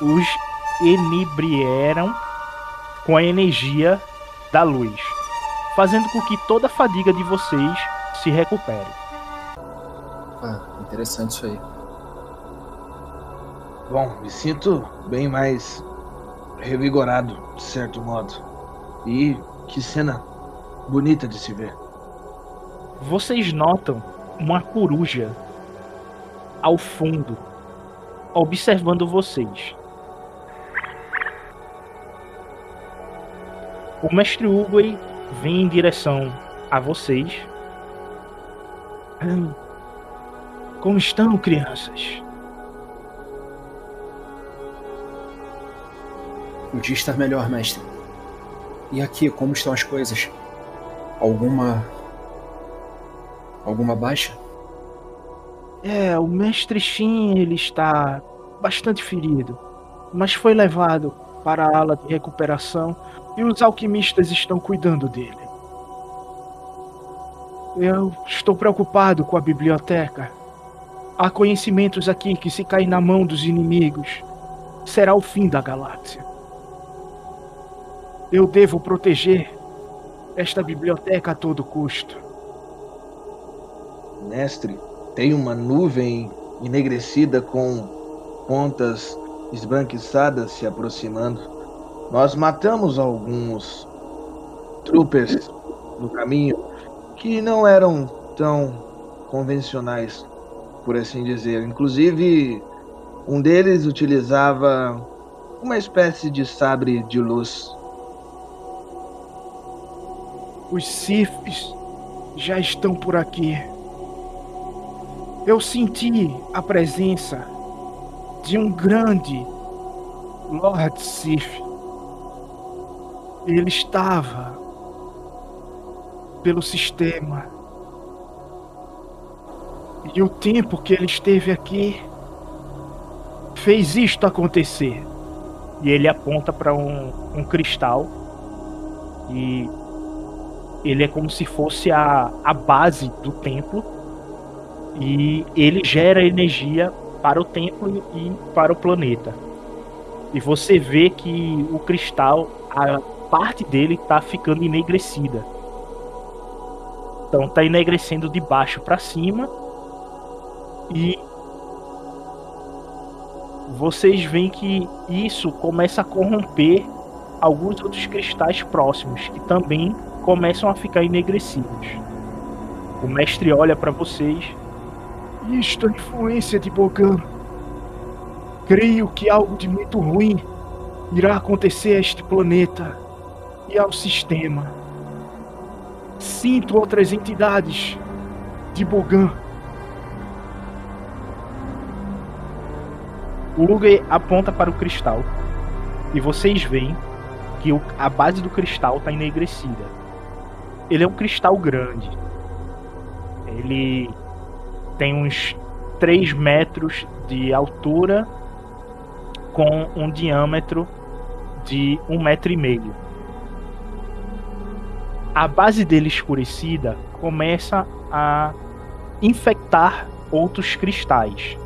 os enebrieram com a energia da luz, fazendo com que toda a fadiga de vocês se recupere. Ah, interessante isso aí. Bom, me sinto bem mais revigorado, de certo modo. E que cena bonita de se ver. Vocês notam uma coruja ao fundo, observando vocês. O mestre Uguay vem em direção a vocês. Hum, Como estão, crianças? Podia estar melhor, mestre. E aqui, como estão as coisas? Alguma. Alguma baixa? É, o mestre Shin ele está bastante ferido, mas foi levado para a ala de recuperação E os alquimistas estão cuidando dele. Eu estou preocupado com a biblioteca. Há conhecimentos aqui que, se cair na mão dos inimigos, será o fim da galáxia. Eu devo proteger esta biblioteca a todo custo. Mestre, tem uma nuvem enegrecida com pontas esbranquiçadas se aproximando. Nós matamos alguns troopers no caminho que não eram tão convencionais, por assim dizer. Inclusive, um deles utilizava uma espécie de sabre de luz. Os Sifs já estão por aqui. Eu senti a presença de um grande Lord Sif. Ele estava pelo sistema. E o tempo que ele esteve aqui fez isto acontecer. E ele aponta para um, um cristal. E ele é como se fosse a, a base do templo. E ele gera energia para o templo e para o planeta. E você vê que o cristal, a parte dele está ficando enegrecida. Então tá enegrecendo de baixo para cima. E vocês veem que isso começa a corromper alguns outros cristais próximos que também começam a ficar enegrecidos. O mestre olha para vocês. Isto é influência de Bogan. Creio que algo de muito ruim irá acontecer a este planeta e ao sistema. Sinto outras entidades de Bogan. O Luger aponta para o cristal e vocês veem que a base do cristal está enegrecida. Ele é um cristal grande. Ele tem uns 3 metros de altura com um diâmetro de um metro e meio. A base dele escurecida começa a infectar outros cristais.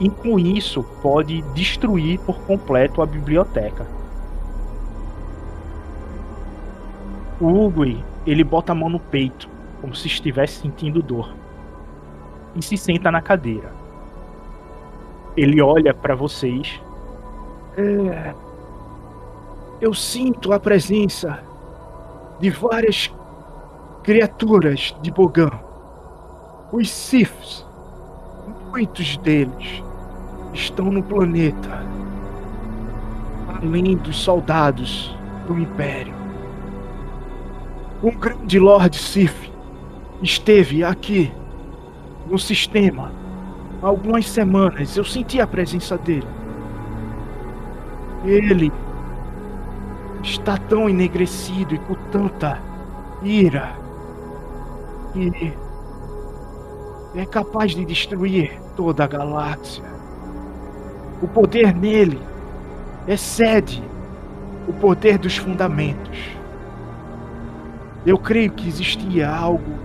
E com isso pode destruir por completo a biblioteca. O Ugui, ele bota a mão no peito, como se estivesse sentindo dor. E se senta na cadeira. Ele olha para vocês. É... Eu sinto a presença de várias criaturas de Bogan. Os Siths, muitos deles, estão no planeta, além dos soldados do Império. Um grande Lord Sith esteve aqui no sistema há algumas semanas. Eu senti a presença dele. Ele está tão enegrecido e com tanta ira que é capaz de destruir toda a galáxia. O poder nele excede o poder dos fundamentos. Eu creio que existia algo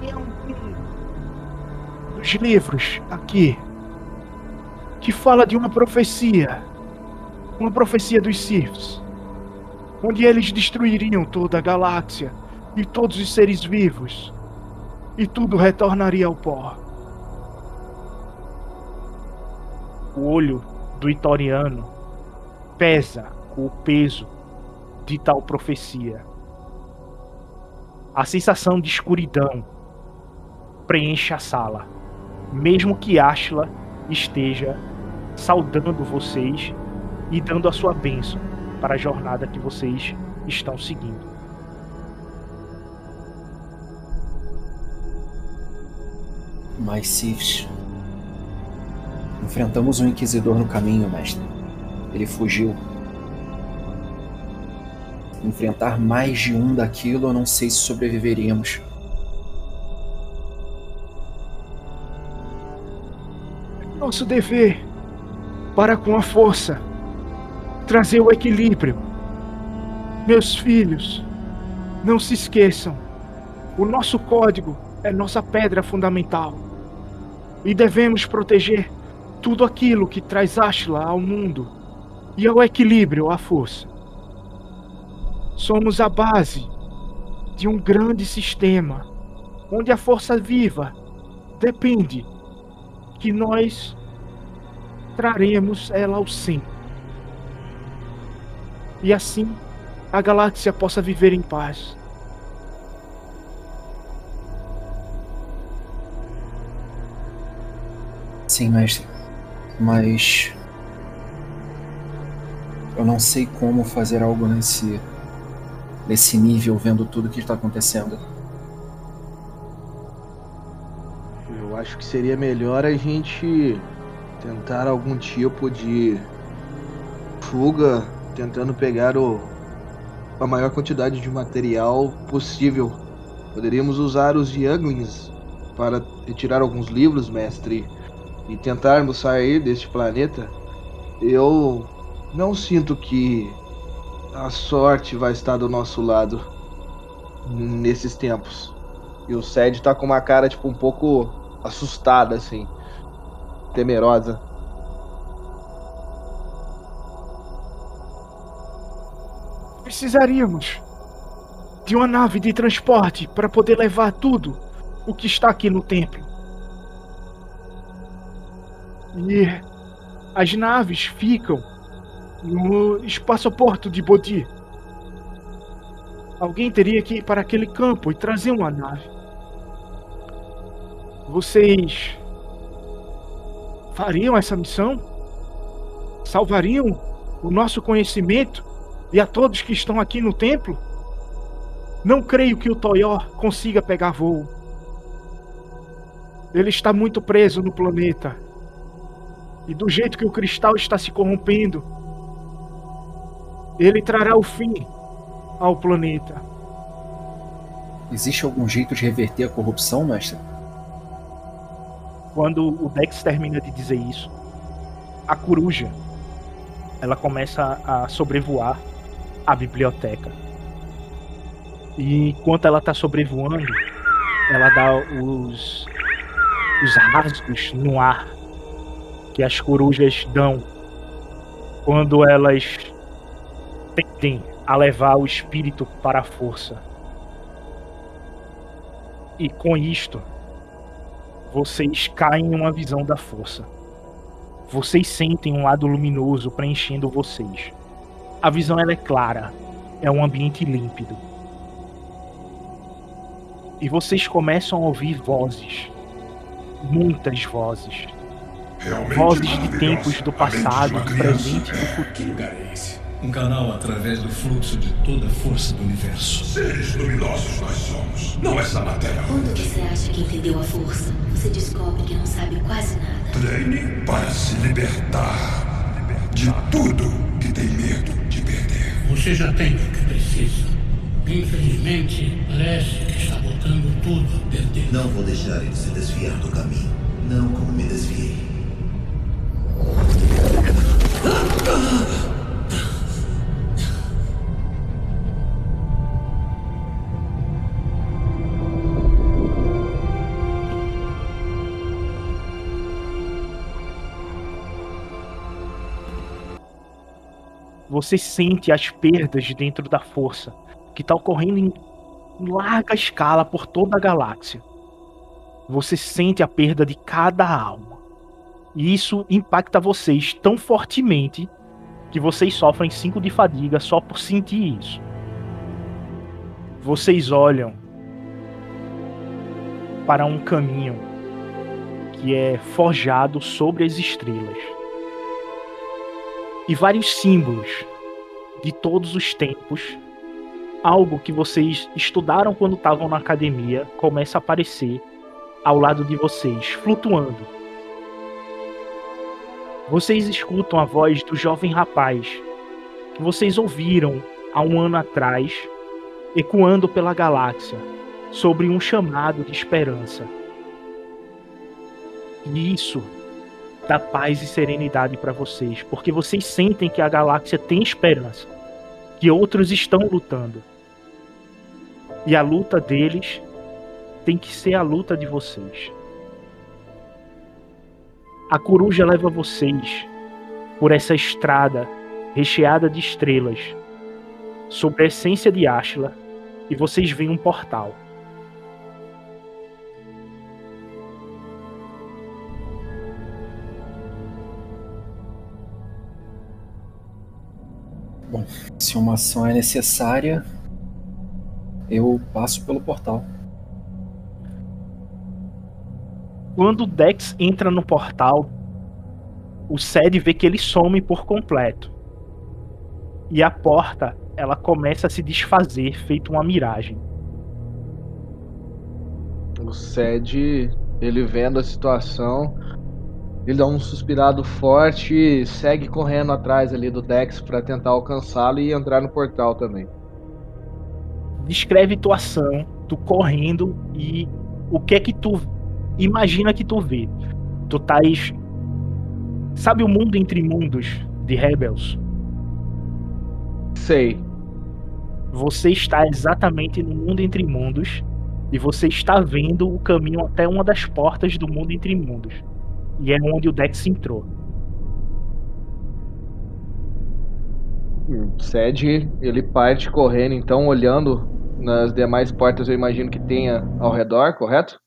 em algum dos livros aqui que fala de uma profecia, uma profecia dos Siths, onde eles destruiriam toda a galáxia e todos os seres vivos, e tudo retornaria ao pó. O olho do Itoriano pesa com o peso de tal profecia. A sensação de escuridão preenche a sala, mesmo que Ashla esteja saudando vocês e dando a sua bênção para a jornada que vocês estão seguindo. Mais Siths. Enfrentamos um inquisidor no caminho, mestre. Ele fugiu. Enfrentar mais de um daquilo, eu não sei se sobreviveríamos. Nosso dever para com a força trazer o equilíbrio Meus filhos, não se esqueçam. O nosso código é nossa pedra fundamental. E devemos proteger tudo aquilo que traz Ashla ao mundo e ao equilíbrio à força. Somos a base de um grande sistema onde a força viva depende que nós traremos ela ao centro. E assim a galáxia possa viver em paz. Sim, mestre. Mas. Eu não sei como fazer algo nesse. Nesse nível, vendo tudo que está acontecendo. Eu acho que seria melhor a gente tentar algum tipo de fuga, tentando pegar o, a maior quantidade de material possível. Poderíamos usar os Younglings para retirar alguns livros, mestre, e tentarmos sair deste planeta. Eu não sinto que a sorte vai estar do nosso lado nesses tempos. E o Sed tá com uma cara tipo um pouco assustada assim, temerosa. Precisaríamos de uma nave de transporte para poder levar tudo o que está aqui no templo. E as naves ficam no espaçoporto de Bodhi. Alguém teria que ir para aquele campo e trazer uma nave. Vocês fariam essa missão? Salvariam o nosso conhecimento e a todos que estão aqui no templo? Não creio que o Toyor consiga pegar voo. Ele está muito preso no planeta. E do jeito que o cristal está se corrompendo, ele trará o fim ao planeta. Existe algum jeito de reverter a corrupção, mestre? Quando o Dex termina de dizer isso, a coruja ela começa a sobrevoar a biblioteca. E enquanto ela está sobrevoando, ela dá os os rasgos no ar que as corujas dão quando elas tendem a levar o espírito para a força. E com isto, vocês caem em uma visão da força. Vocês sentem um lado luminoso preenchendo vocês. A visão é clara, é um ambiente límpido. E vocês começam a ouvir vozes, muitas vozes. Realmente Vozes de tempos do passado, do presente e do futuro. É? Um canal através do fluxo de toda a força do universo. Seres luminosos nós somos. Não essa matéria. Quando você acha que entendeu a força, você descobre que não sabe quase nada. Treine para se libertar de tudo que tem medo de perder. Você já tem o que precisa. Infelizmente, parece que está botando tudo a perder. Não vou deixar ele se desviar do caminho. Não como me desviei. Você sente as perdas dentro da força que está ocorrendo em larga escala por toda a galáxia. Você sente a perda de cada alma. E isso impacta vocês tão fortemente que vocês sofrem 5 de fadiga só por sentir isso. Vocês olham para um caminho que é forjado sobre as estrelas e vários símbolos de todos os tempos. Algo que vocês estudaram quando estavam na academia começa a aparecer ao lado de vocês, flutuando. Vocês escutam a voz do jovem rapaz que vocês ouviram há um ano atrás, ecoando pela galáxia, sobre um chamado de esperança. E isso dá paz e serenidade para vocês, porque vocês sentem que a galáxia tem esperança, que outros estão lutando. E a luta deles tem que ser a luta de vocês. A coruja leva vocês por essa estrada recheada de estrelas, sobre a essência de Ashla, e vocês veem um portal. Bom, se uma ação é necessária, eu passo pelo portal. Quando o Dex entra no portal, o Sed vê que ele some por completo. E a porta, ela começa a se desfazer, feito uma miragem. O Sed, ele vendo a situação, ele dá um suspirado forte e segue correndo atrás ali do Dex para tentar alcançá-lo e entrar no portal também. Descreve tua ação, tu correndo e o que é que tu imagina que tu vê. Tu tais Sabe o mundo entre mundos de Rebels? Sei. Você está exatamente no mundo entre mundos e você está vendo o caminho até uma das portas do mundo entre mundos. E é onde o Dex entrou. O Sed, ele parte correndo, então, olhando nas demais portas, eu imagino que tenha ao redor, correto?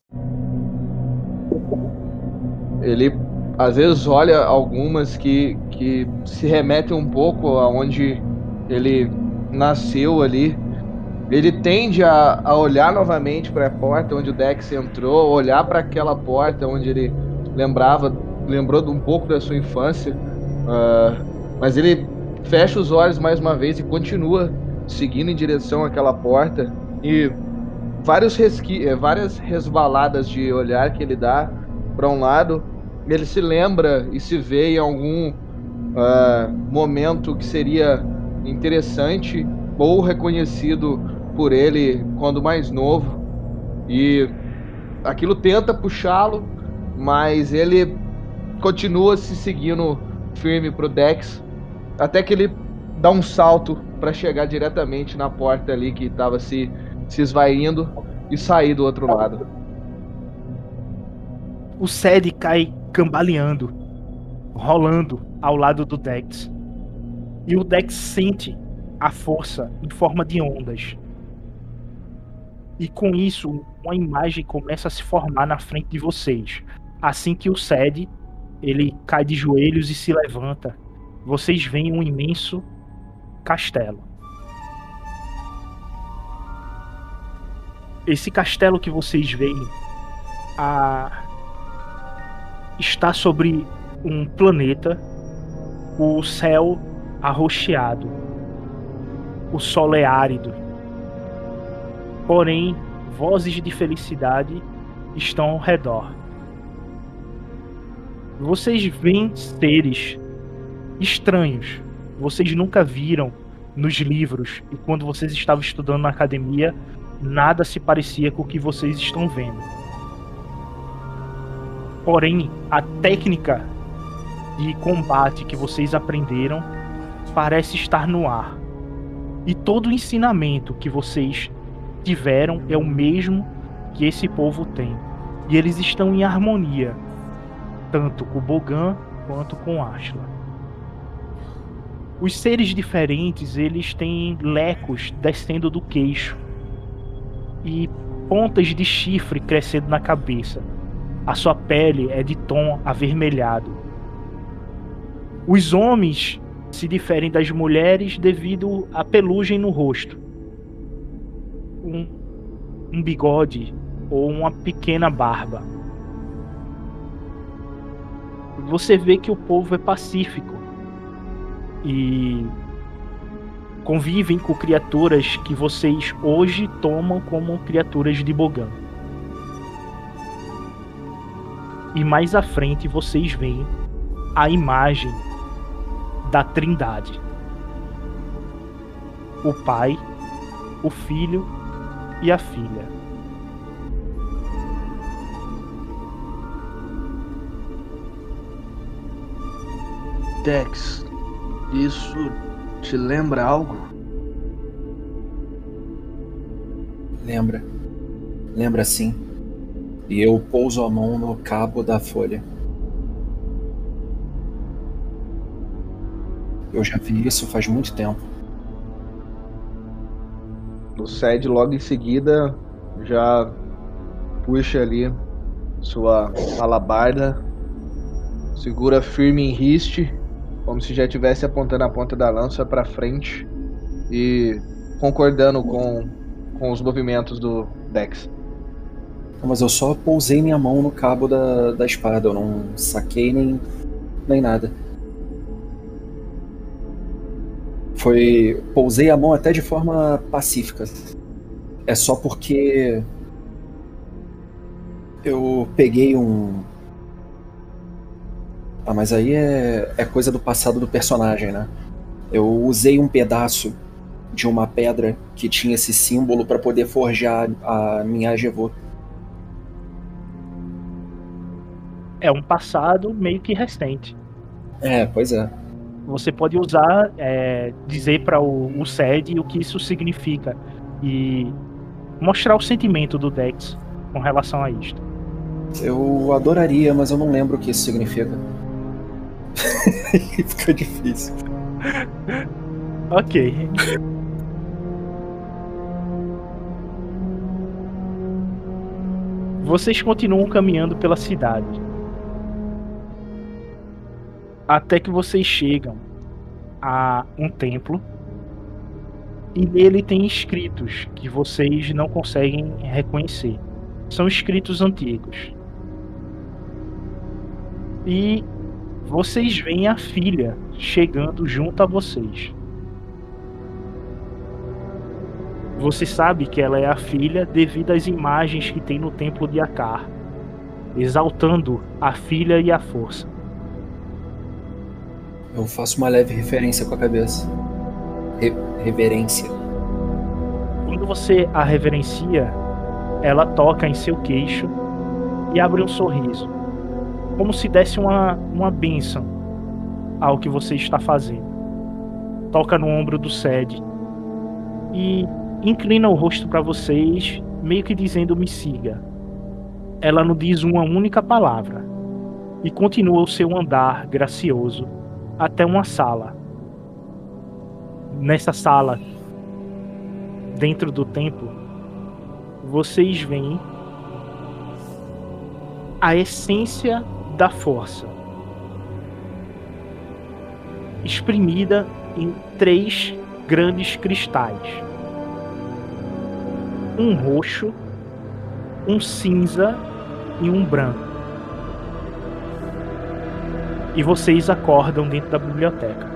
Ele às vezes olha algumas que, que se remetem um pouco aonde ele nasceu ali. Ele tende a, a olhar novamente para a porta onde o Dex entrou, olhar para aquela porta onde ele lembrava, lembrou um pouco da sua infância, uh, mas ele fecha os olhos mais uma vez e continua seguindo em direção àquela porta e vários resqui eh, várias resvaladas de olhar que ele dá para um lado ele se lembra e se vê em algum uh, momento que seria interessante ou reconhecido por ele quando mais novo. E aquilo tenta puxá-lo, mas ele continua se seguindo firme pro Dex, até que ele dá um salto para chegar diretamente na porta ali que estava se, se esvaindo e sair do outro lado. O Sed cai cambaleando, rolando ao lado do Dex. E o Dex sente a força em forma de ondas. E com isso, uma imagem começa a se formar na frente de vocês. Assim que o Sed ele cai de joelhos e se levanta, vocês veem um imenso castelo. Esse castelo que vocês veem, a está sobre um planeta, o céu arroxeado, o sol é árido. Porém, vozes de felicidade estão ao redor. Vocês veem seres estranhos, vocês nunca viram nos livros e quando vocês estavam estudando na academia, nada se parecia com o que vocês estão vendo. Porém, a técnica de combate que vocês aprenderam parece estar no ar. E todo o ensinamento que vocês tiveram é o mesmo que esse povo tem. E eles estão em harmonia, tanto com Bogan quanto com Ashla. Os seres diferentes, eles têm lecos descendo do queixo e pontas de chifre crescendo na cabeça a sua pele é de tom avermelhado. Os homens se diferem das mulheres devido à pelugem no rosto. Um, um bigode ou uma pequena barba. Você vê que o povo é pacífico e convivem com criaturas que vocês hoje tomam como criaturas de Bogan. E mais à frente vocês veem a imagem da Trindade: o Pai, o Filho e a Filha. Dex, isso te lembra algo? Lembra. Lembra sim. E eu pouso a mão no cabo da folha. Eu já vi isso faz muito tempo. O Sed logo em seguida já puxa ali sua alabarda, segura firme em riste, como se já estivesse apontando a ponta da lança para frente e concordando com, com os movimentos do Dex. Mas eu só pousei minha mão no cabo da, da espada, eu não saquei nem, nem nada. Foi. Pousei a mão até de forma pacífica. É só porque. Eu peguei um. Ah, mas aí é, é coisa do passado do personagem, né? Eu usei um pedaço de uma pedra que tinha esse símbolo para poder forjar a minha Agevô. É um passado meio que recente. É, pois é. Você pode usar, é, dizer para o, o SED o que isso significa e mostrar o sentimento do Dex com relação a isto. Eu adoraria, mas eu não lembro o que isso significa. *laughs* Fica difícil. ok. Vocês continuam caminhando pela cidade. Até que vocês chegam a um templo. E nele tem escritos que vocês não conseguem reconhecer. São escritos antigos. E vocês veem a filha chegando junto a vocês. Você sabe que ela é a filha devido às imagens que tem no templo de Akar, exaltando a filha e a força. Eu faço uma leve referência com a cabeça. Re reverência. Quando você a reverencia, ela toca em seu queixo e abre um sorriso, como se desse uma, uma bênção ao que você está fazendo. Toca no ombro do Sed e inclina o rosto para vocês, meio que dizendo: me siga. Ela não diz uma única palavra e continua o seu andar gracioso até uma sala. Nessa sala, dentro do templo, vocês veem a essência da força exprimida em três grandes cristais: um roxo, um cinza e um branco. E vocês acordam dentro da biblioteca.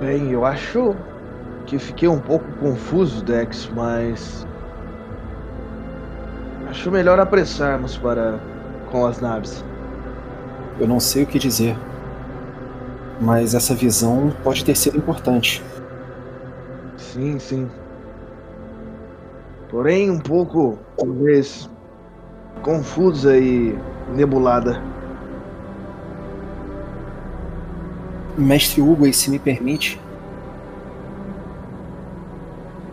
Bem, eu acho que fiquei um pouco confuso, Dex, mas. Acho melhor apressarmos para com as naves. Eu não sei o que dizer, mas essa visão pode ter sido importante. Sim, sim. Porém, um pouco, talvez, confusa e nebulada. Mestre Hugo, e se me permite?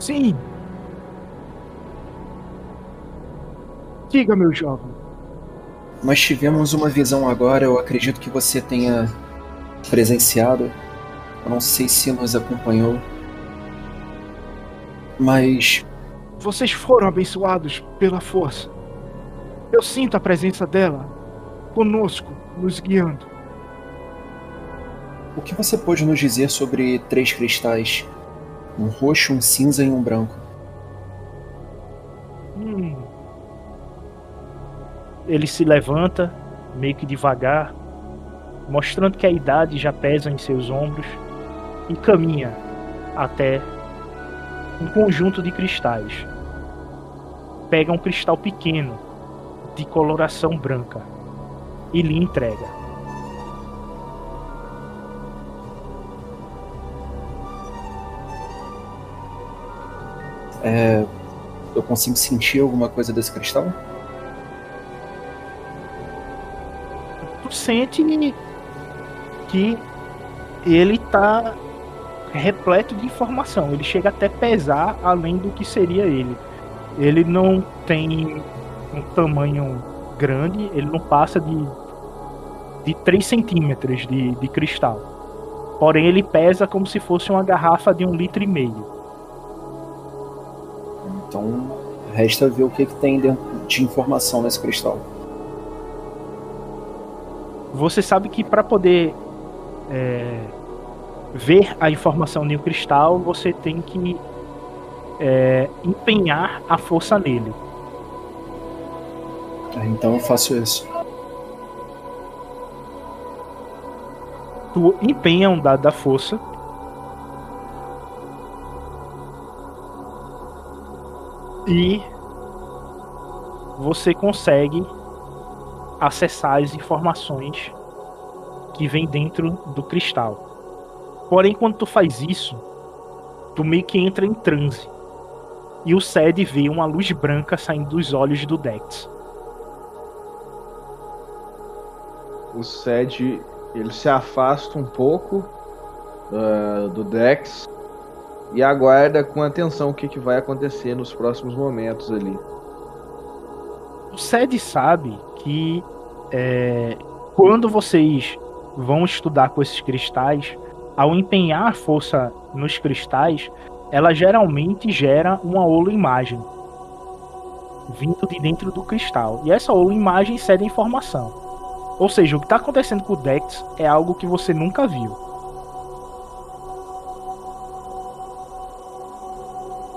Sim. Diga, meu jovem. Nós tivemos uma visão agora, eu acredito que você tenha presenciado. Eu não sei se nos acompanhou. Mas. Vocês foram abençoados pela força. Eu sinto a presença dela conosco, nos guiando. O que você pode nos dizer sobre três cristais? Um roxo, um cinza e um branco. Hum. Ele se levanta, meio que devagar, mostrando que a idade já pesa em seus ombros, e caminha até um conjunto de cristais. Pega um cristal pequeno, de coloração branca, e lhe entrega. É, eu consigo sentir alguma coisa desse cristal? Tu sente que ele tá repleto de informação. Ele chega até pesar além do que seria ele. Ele não tem um tamanho grande, ele não passa de, de 3 centímetros de, de cristal. Porém, ele pesa como se fosse uma garrafa de um litro e meio. Então, resta ver o que, que tem dentro de informação nesse cristal. Você sabe que para poder é, ver a informação de um cristal, você tem que é, empenhar a força nele. É, então eu faço isso. Tu empenha um dado da força. E você consegue acessar as informações que vem dentro do cristal. Porém, quando tu faz isso, tu meio que entra em transe. E o Sed vê uma luz branca saindo dos olhos do Dex. O Sed ele se afasta um pouco uh, do Dex e aguarda com atenção o que, que vai acontecer nos próximos momentos ali. O Sed sabe que é, quando vocês vão estudar com esses cristais, ao empenhar força nos cristais, ela geralmente gera uma holoimagem vindo de dentro do cristal. E essa holoimagem cede informação. Ou seja, o que está acontecendo com o Dex é algo que você nunca viu.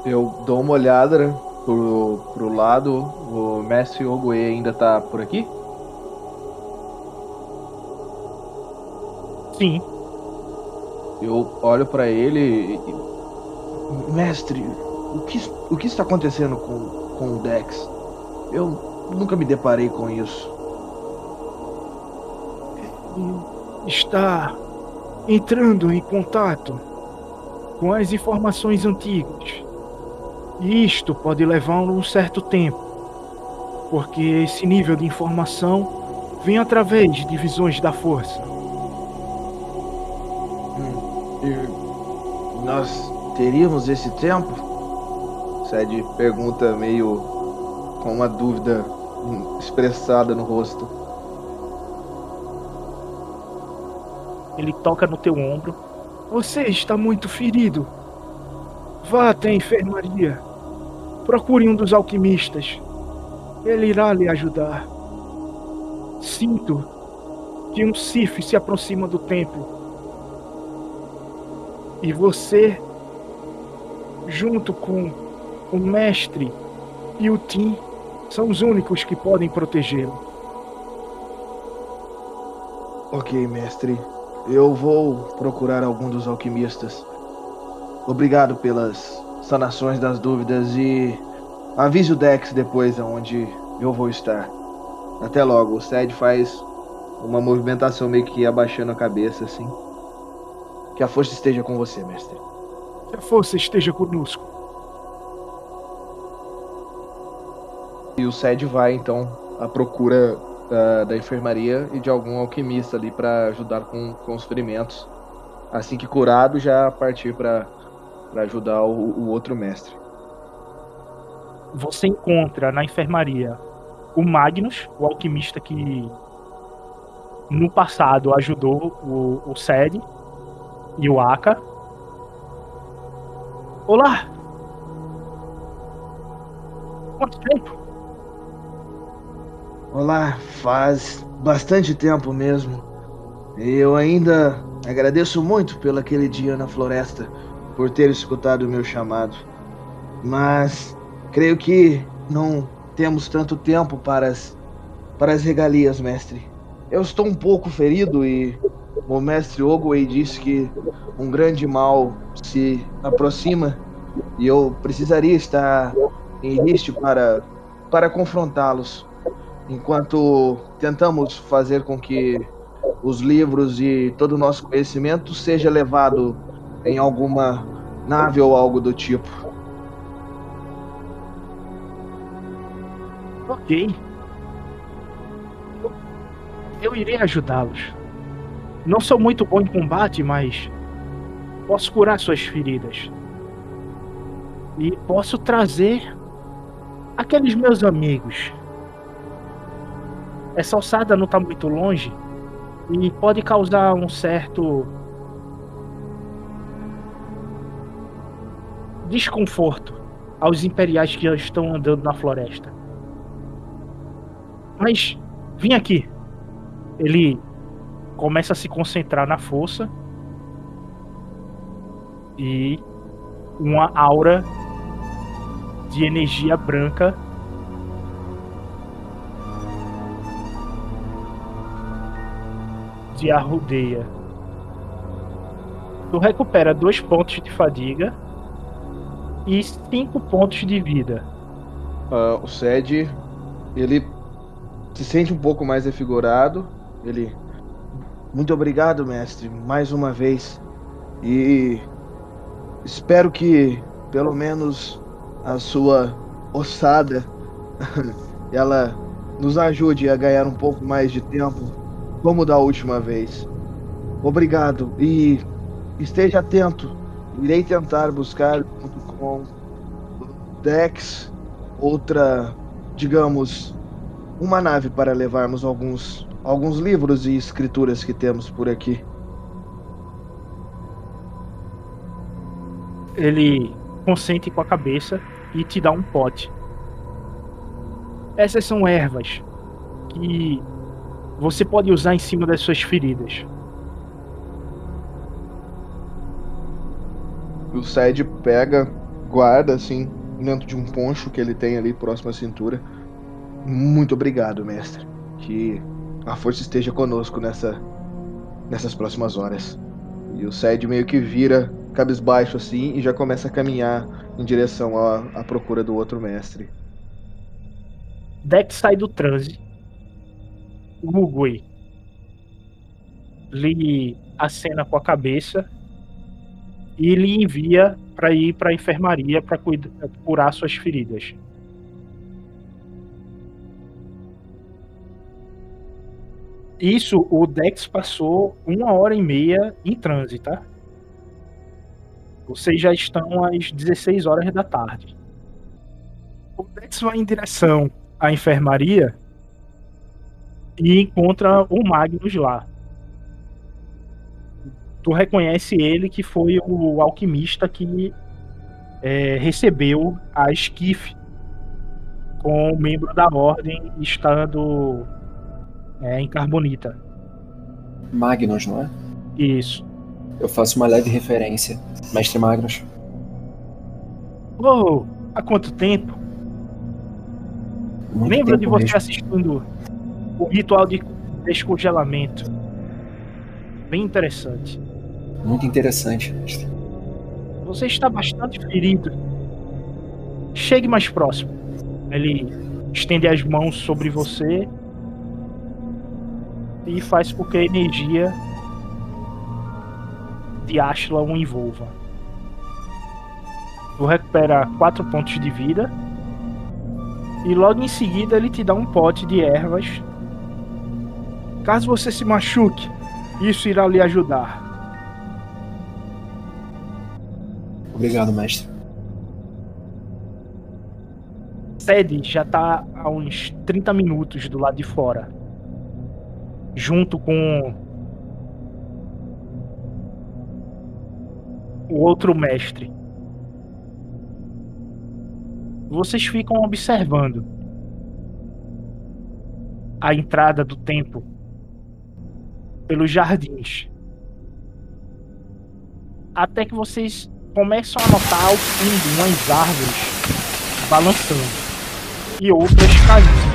Eu dou uma olhada pro, pro lado. O mestre Ogue ainda tá por aqui? Sim. Eu olho para ele e. Mestre, o que, o que está acontecendo com, com o Dex? Eu nunca me deparei com isso. Está entrando em contato com as informações antigas. E isto pode levar um certo tempo, porque esse nível de informação vem através de visões da força. E nós teríamos esse tempo? Sed pergunta meio com uma dúvida expressada no rosto. Ele toca no teu ombro. Você está muito ferido. Vá até a enfermaria. Procure um dos alquimistas. Ele irá lhe ajudar. Sinto que um Sif se aproxima do templo. E você, junto com o mestre e o Tim, são os únicos que podem protegê-lo. Ok, mestre. Eu vou procurar algum dos alquimistas. Obrigado pelas sanações das dúvidas e avise o Dex depois aonde eu vou estar. Até logo. O Sed faz uma movimentação meio que abaixando a cabeça assim. Que a força esteja com você, mestre. Que a força esteja conosco. E o Sed vai então à procura uh, da enfermaria e de algum alquimista ali para ajudar com, com os ferimentos. Assim que curado, já partir para ajudar o, o outro mestre. Você encontra na enfermaria o Magnus, o alquimista que no passado ajudou o, o Sed e o Aka. Olá! Quanto tempo? Olá, faz bastante tempo mesmo. Eu ainda agradeço muito pelo aquele dia na floresta, por ter escutado o meu chamado. Mas creio que não temos tanto tempo para as, para as regalias, mestre. Eu estou um pouco ferido e o mestre Ogway disse que um grande mal se aproxima e eu precisaria estar em risco para, para confrontá-los enquanto tentamos fazer com que os livros e todo o nosso conhecimento seja levado em alguma nave ou algo do tipo. Ok. Eu, irei ajudá-los. Não sou muito bom em combate, mas posso curar suas feridas. E posso trazer aqueles meus amigos. Essa alçada não está muito longe e pode causar um certo desconforto aos imperiais que estão andando na floresta. Mas vim aqui. Ele começa a se concentrar na força e uma aura de energia branca de arrudeia. Tu recupera dois pontos de fadiga e cinco pontos de vida. Uh, o Sed, ele se sente um pouco mais refigurado. Ele. Muito obrigado, mestre, mais uma vez. E espero que pelo menos a sua ossada *laughs* ela nos ajude a ganhar um pouco mais de tempo, como da última vez. Obrigado e esteja atento. Irei tentar buscar junto com Dex outra, digamos, uma nave para levarmos alguns alguns livros e escrituras que temos por aqui. Ele consente com a cabeça e te dá um pote. Essas são ervas que você pode usar em cima das suas feridas. O Sed pega, guarda assim, dentro de um poncho que ele tem ali próximo à cintura muito obrigado, mestre. Que a força esteja conosco nessa, nessas próximas horas. E o Sed meio que vira cabisbaixo assim e já começa a caminhar em direção à, à procura do outro mestre. Dex sai do transe. Ugui lhe acena com a cabeça e lhe envia para ir para a enfermaria para curar suas feridas. Isso, o Dex passou uma hora e meia em transe, tá? Vocês já estão às 16 horas da tarde. O Dex vai em direção à enfermaria e encontra o Magnus lá. Tu reconhece ele que foi o alquimista que é, recebeu a esquife com o membro da ordem estando é em carbonita. Magnus, não é? Isso. Eu faço uma leve referência. Mestre Magnus. Oh, há quanto tempo? Muito Lembro tempo de você mesmo. assistindo o ritual de descongelamento. Bem interessante. Muito interessante, mestre. Você está bastante ferido. Chegue mais próximo. Ele estende as mãos sobre você e faz com que a energia de Ashla o envolva. Tu recupera 4 pontos de vida. E logo em seguida ele te dá um pote de ervas. Caso você se machuque, isso irá lhe ajudar. Obrigado, mestre. Sede já está a uns 30 minutos do lado de fora junto com o outro mestre. Vocês ficam observando a entrada do tempo pelos jardins. Até que vocês começam a notar ao fundo umas árvores balançando e outras caindo.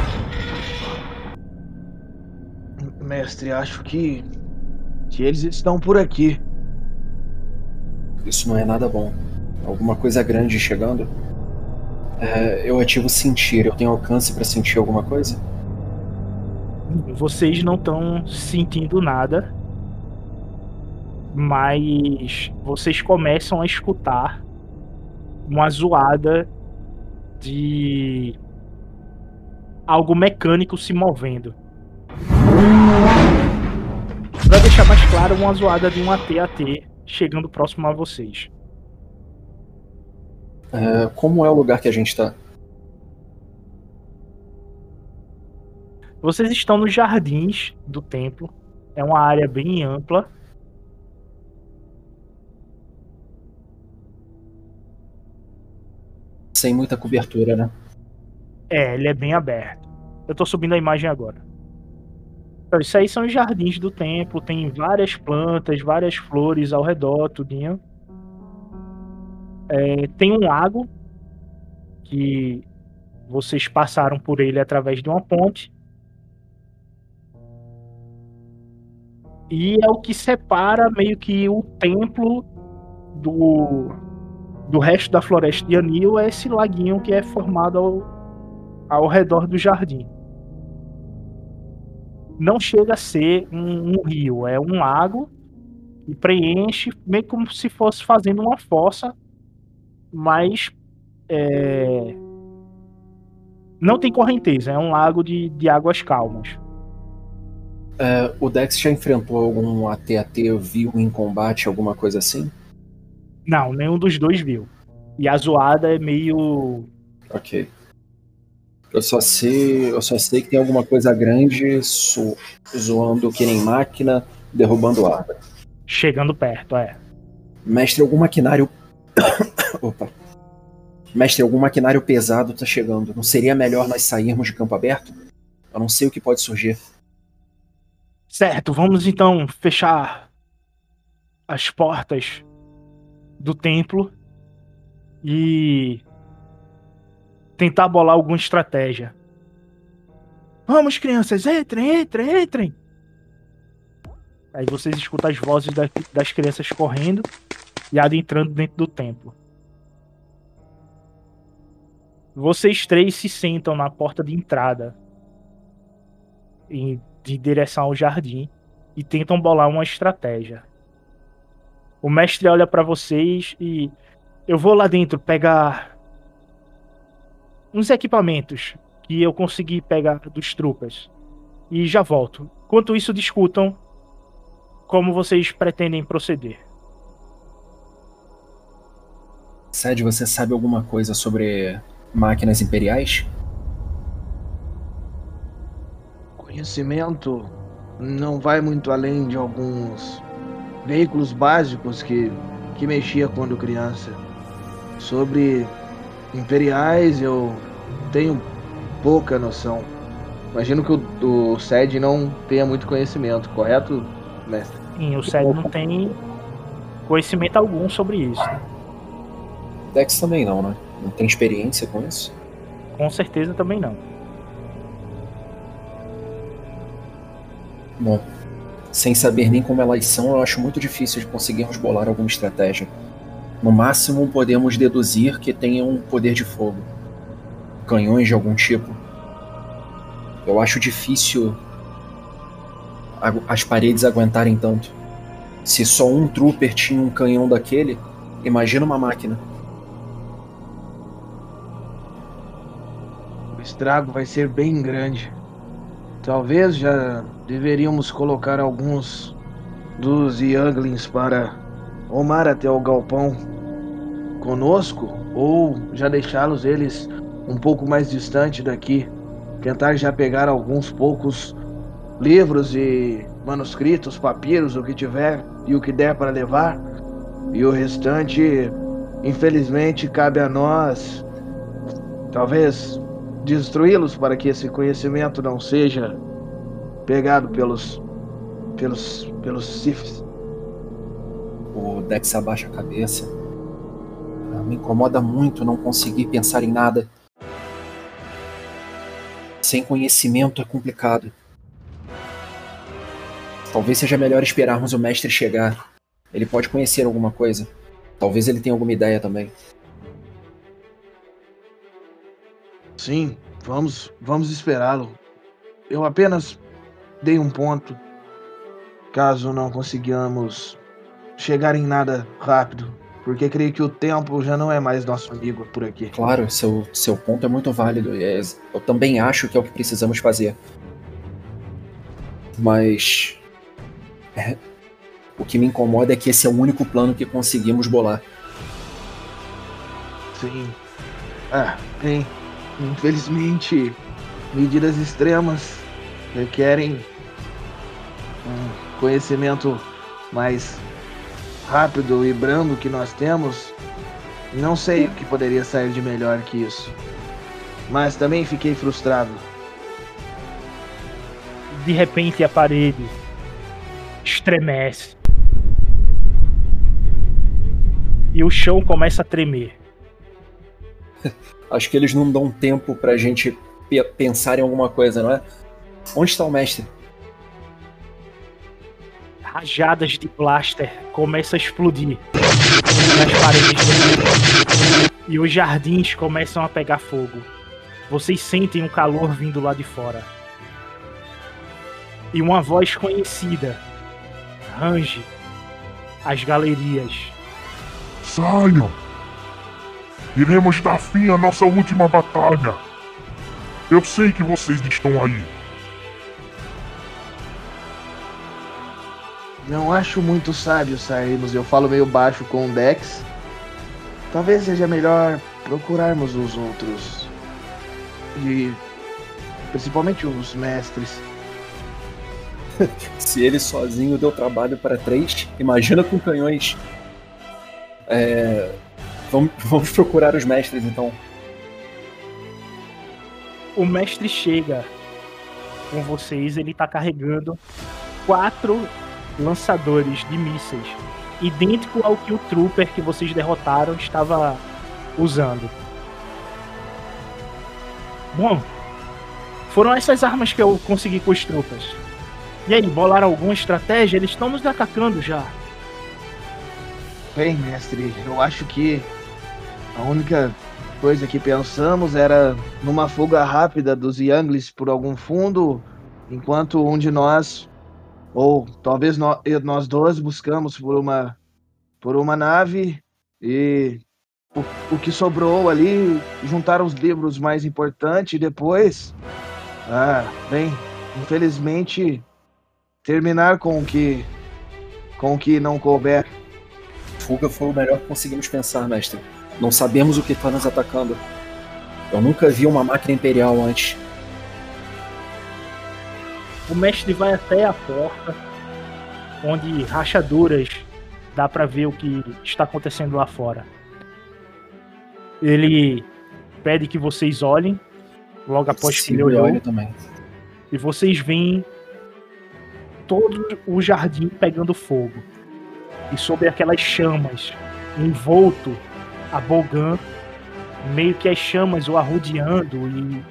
Mestre, acho que. que eles estão por aqui. Isso não é nada bom. Alguma coisa grande chegando? É, eu ativo sentir. Eu tenho alcance para sentir alguma coisa? Vocês não estão sentindo nada. Mas vocês começam a escutar uma zoada de algo mecânico se movendo. vai deixar mais claro uma zoada de um AT-AT chegando próximo a vocês. É, como é o lugar que a gente tá? Vocês estão nos jardins do templo. É uma área bem ampla. Sem muita cobertura, né? É, ele é bem aberto. Eu tô subindo a imagem agora. Então, isso aí são os jardins do templo. Tem várias plantas, várias flores ao redor, tudinho. É, tem um lago que vocês passaram por ele através de uma ponte. E é o que separa meio que o templo do, do resto da floresta de Anil, é esse laguinho que é formado ao, ao redor do jardim. Não chega a ser um, um rio, é um lago e preenche meio como se fosse fazendo uma fossa, mas é, não tem correnteza, é um lago de, de águas calmas. É, o Dex já enfrentou algum AT-AT, viu em combate, alguma coisa assim? Não, nenhum dos dois viu. E a zoada é meio. Ok. Eu só sei, eu só sei que tem alguma coisa grande so, zoando que nem máquina, derrubando árvore. Chegando perto, é. Mestre, algum maquinário. *coughs* Opa. Mestre, algum maquinário pesado tá chegando. Não seria melhor nós sairmos de campo aberto? Eu não sei o que pode surgir. Certo, vamos então fechar as portas do templo e tentar bolar alguma estratégia. Vamos, crianças, entrem, entrem, entrem. Aí vocês escutam as vozes da, das crianças correndo e adentrando dentro do templo. Vocês três se sentam na porta de entrada em de direção ao jardim e tentam bolar uma estratégia. O mestre olha para vocês e eu vou lá dentro pegar uns equipamentos que eu consegui pegar dos trupas e já volto. Enquanto isso, discutam como vocês pretendem proceder. Sed, você sabe alguma coisa sobre máquinas imperiais? Conhecimento não vai muito além de alguns veículos básicos que, que mexia quando criança. Sobre imperiais eu tenho pouca noção. Imagino que o, o SED não tenha muito conhecimento, correto, mestre? Sim, o SED não tem conhecimento algum sobre isso. Dex também não, né? Não tem experiência com isso? Com certeza também não. Bom, sem saber nem como elas são, eu acho muito difícil de conseguirmos bolar alguma estratégia. No máximo, podemos deduzir que tenham poder de fogo. Canhões de algum tipo. Eu acho difícil as paredes aguentarem tanto. Se só um trooper tinha um canhão daquele, imagina uma máquina. O estrago vai ser bem grande. Talvez já deveríamos colocar alguns dos Younglings para omar até o galpão conosco ou já deixá-los eles um pouco mais distante daqui. Tentar já pegar alguns poucos livros e manuscritos, papiros, o que tiver e o que der para levar. E o restante, infelizmente, cabe a nós. Talvez destruí-los para que esse conhecimento não seja pegado pelos pelos pelos Sifs. O Dex abaixa a cabeça. Ah, me incomoda muito não conseguir pensar em nada. Sem conhecimento é complicado. Talvez seja melhor esperarmos o mestre chegar. Ele pode conhecer alguma coisa. Talvez ele tenha alguma ideia também. Sim, vamos, vamos esperá-lo. Eu apenas dei um ponto. Caso não consigamos chegar em nada rápido, porque creio que o tempo já não é mais nosso amigo por aqui. Claro, seu, seu ponto é muito válido. É, eu também acho que é o que precisamos fazer. Mas É, o que me incomoda é que esse é o único plano que conseguimos bolar. Sim. Ah, bem, infelizmente, medidas extremas requerem um conhecimento mais rápido e brando que nós temos. Não sei o que poderia sair de melhor que isso. Mas também fiquei frustrado. De repente a parede estremece. E o chão começa a tremer. *laughs* Acho que eles não dão tempo pra gente pe- pensar em alguma coisa, não é? Onde está o mestre? Rajadas de blaster começam a explodir nas paredes. E os jardins começam a pegar fogo. Vocês sentem um calor vindo lá de fora. E uma voz conhecida range as galerias. Saiam! Iremos dar fim à nossa última batalha. Eu sei que vocês estão aí. Não acho muito sábio sairmos. Eu falo meio baixo com o Dex. Talvez seja melhor procurarmos os outros. E. Principalmente os mestres. *laughs* Se ele sozinho deu trabalho para três, imagina com canhões. É, Vamos, *laughs* vamos procurar os mestres então. O mestre chega com vocês, ele tá carregando quatro lançadores de mísseis, idêntico ao que o trooper que vocês derrotaram estava usando. Bom, foram essas armas que eu consegui com os troopers. E aí, bolaram alguma estratégia? Eles estão nos atacando já. Bem, mestre, eu acho que a única coisa que pensamos era numa fuga rápida dos Younglings por algum fundo, enquanto um de nós, ou talvez nós, nós dois, buscamos por uma, por uma nave e o, o que sobrou ali, juntar os livros mais importantes e depois, ah, bem, infelizmente, terminar com o que, com o que não couber. Fuga foi o melhor que conseguimos pensar, mestre. Não sabemos o que está nos atacando. Eu nunca vi uma máquina imperial antes. O mestre vai até a porta, onde rachaduras dá para ver o que está acontecendo lá fora. Ele pede que vocês olhem, logo após que ele olhou. também. E vocês veem todo o jardim pegando fogo. E sobre aquelas chamas, envolto a Bogan, meio que as chamas o arrodeando e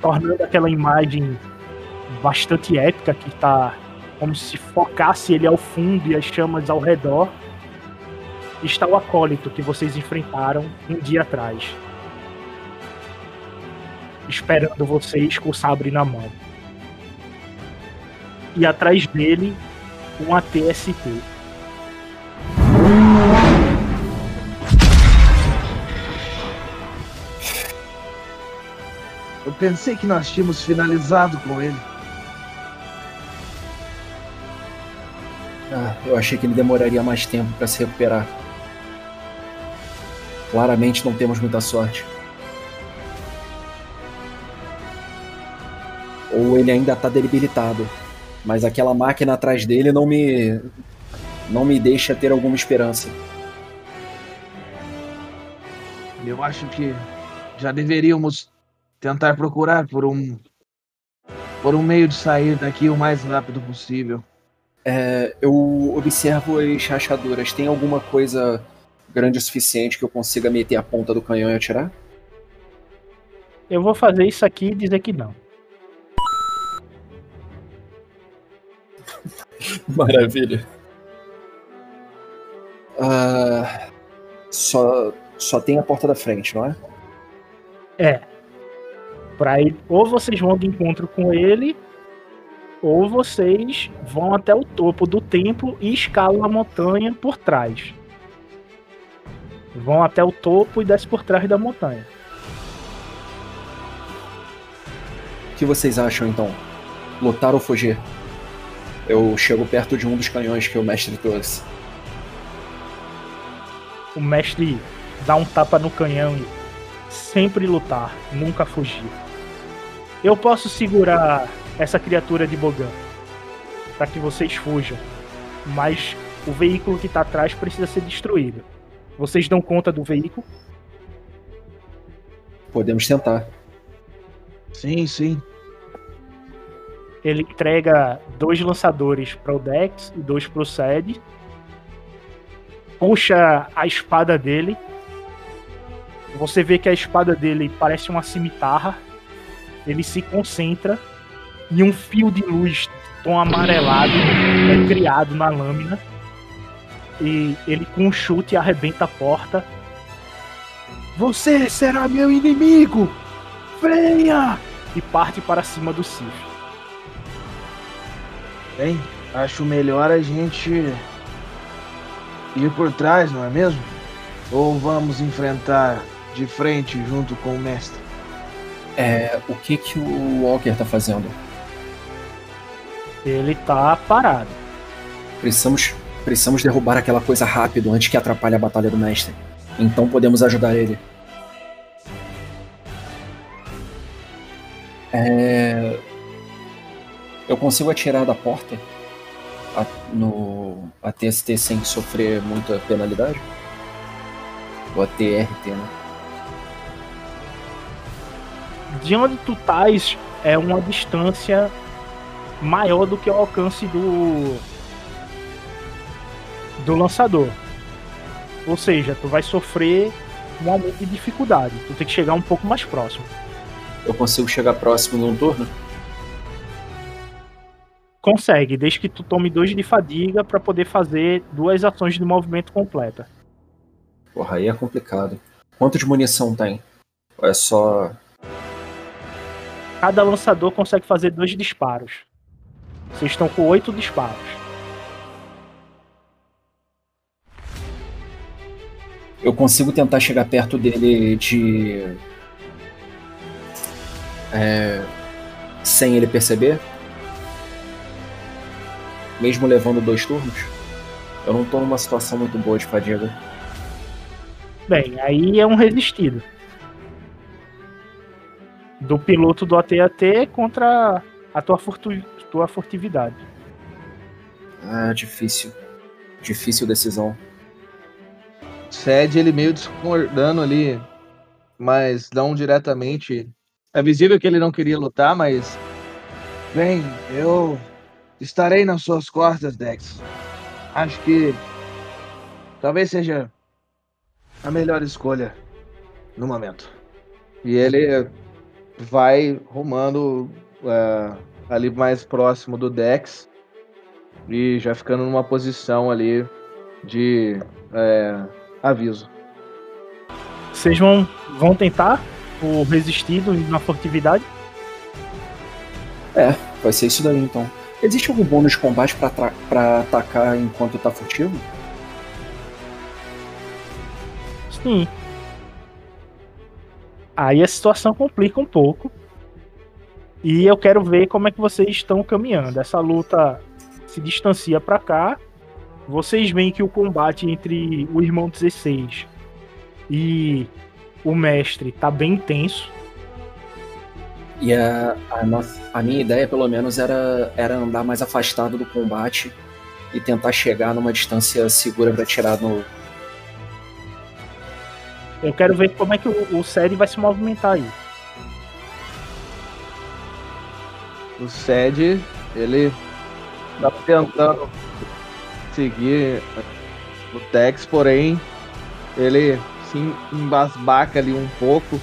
tornando aquela imagem bastante épica que tá como se focasse ele ao fundo e as chamas ao redor. Está o acólito que vocês enfrentaram um dia atrás. Esperando vocês com o sabre na mão. E atrás dele, um ATST. Eu pensei que nós tínhamos finalizado com ele. Ah, eu achei que ele demoraria mais tempo para se recuperar. Claramente não temos muita sorte. Ou ele ainda tá debilitado. Mas aquela máquina atrás dele não me. não me deixa ter alguma esperança. Eu acho que já deveríamos tentar procurar por um por um meio de sair daqui o mais rápido possível. É, eu observo as rachaduras. Tem alguma coisa grande o suficiente que eu consiga meter a ponta do canhão e atirar? Eu vou fazer isso aqui e dizer que não. *laughs* Maravilha. Ah, só, só tem a porta da frente, não é? É. Pra ele, ou vocês vão de encontro com ele, ou vocês vão até o topo do templo e escalam a montanha por trás. Vão até o topo e descem por trás da montanha. O que vocês acham então? Lutar ou fugir? Eu chego perto de um dos canhões que o mestre trouxe. O mestre dá um tapa no canhão e sempre lutar, nunca fugir. Eu posso segurar essa criatura de Bogan para que vocês fujam, mas o veículo que tá atrás precisa ser destruído. Vocês dão conta do veículo? Podemos tentar. Sim, sim. Ele entrega dois lançadores para o Dex e dois para o Sed. Puxa a espada dele. Você vê que a espada dele parece uma cimitarra. Ele se concentra e um fio de luz tom amarelado é criado na lâmina. E ele com um chute arrebenta a porta. Você será meu inimigo! Venha! E parte para cima do Sif. Bem, acho melhor a gente ir por trás, não é mesmo? Ou vamos enfrentar de frente junto com o mestre? É, o que que o Walker tá fazendo? Ele tá parado. Precisamos, precisamos derrubar aquela coisa rápido antes que atrapalhe a batalha do mestre. Então podemos ajudar ele. É... Eu consigo atirar da porta a, no a TST sem sofrer muita penalidade? Ou a TRT, né? De onde tu estás é uma distância maior do que o alcance do do lançador. Ou seja, tu vai sofrer um aumento de dificuldade. Tu tem que chegar um pouco mais próximo. Eu consigo chegar próximo num turno? Consegue, desde que tu tome dois de fadiga para poder fazer duas ações de movimento completa. Porra, aí é complicado. Quanto de munição tem? Ou é só. Cada lançador consegue fazer dois disparos. Vocês estão com oito disparos. Eu consigo tentar chegar perto dele de. É... Sem ele perceber? Mesmo levando dois turnos? Eu não tô numa situação muito boa de fadiga. Bem, aí é um resistido. Do piloto do AT-AT contra a tua, furtu... tua furtividade. Ah, difícil. Difícil decisão. Cede ele meio discordando ali, mas não diretamente. É visível que ele não queria lutar, mas. Bem, eu estarei nas suas costas, Dex. Acho que talvez seja a melhor escolha no momento. E ele vai rumando uh, ali mais próximo do Dex e já ficando numa posição ali de é, aviso. Vocês vão, vão tentar o resistido na furtividade? É, vai ser isso daí então. Existe algum bônus de combate pra, pra atacar enquanto tá furtivo? Sim. Aí a situação complica um pouco. E eu quero ver como é que vocês estão caminhando. Essa luta se distancia para cá. Vocês veem que o combate entre o irmão 16 e o mestre tá bem intenso. E a, a, nossa, a minha ideia, pelo menos, era, era andar mais afastado do combate e tentar chegar numa distância segura para tirar no. Eu quero ver como é que o, o vai se movimentar aí. O Sed, ele tá tentando seguir o Tex, porém ele se embasbaca ali um pouco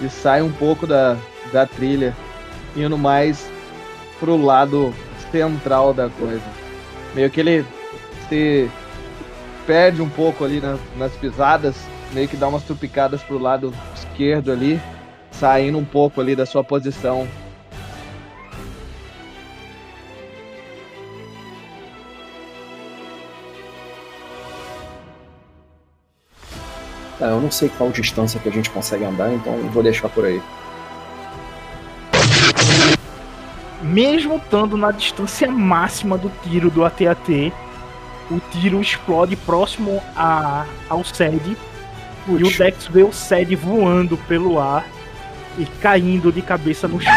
e sai um pouco da, da trilha, indo mais pro lado central da coisa. Meio que ele se perde um pouco ali na, nas pisadas, meio que dá umas trupicadas pro lado esquerdo ali, saindo um pouco ali da sua posição. Ah, eu não sei qual distância que a gente consegue andar, então vou deixar por aí. mesmo estando na distância máxima do tiro do AT-AT, o tiro explode próximo a, ao SED e o Dex vê o SED voando pelo ar e caindo de cabeça no chão.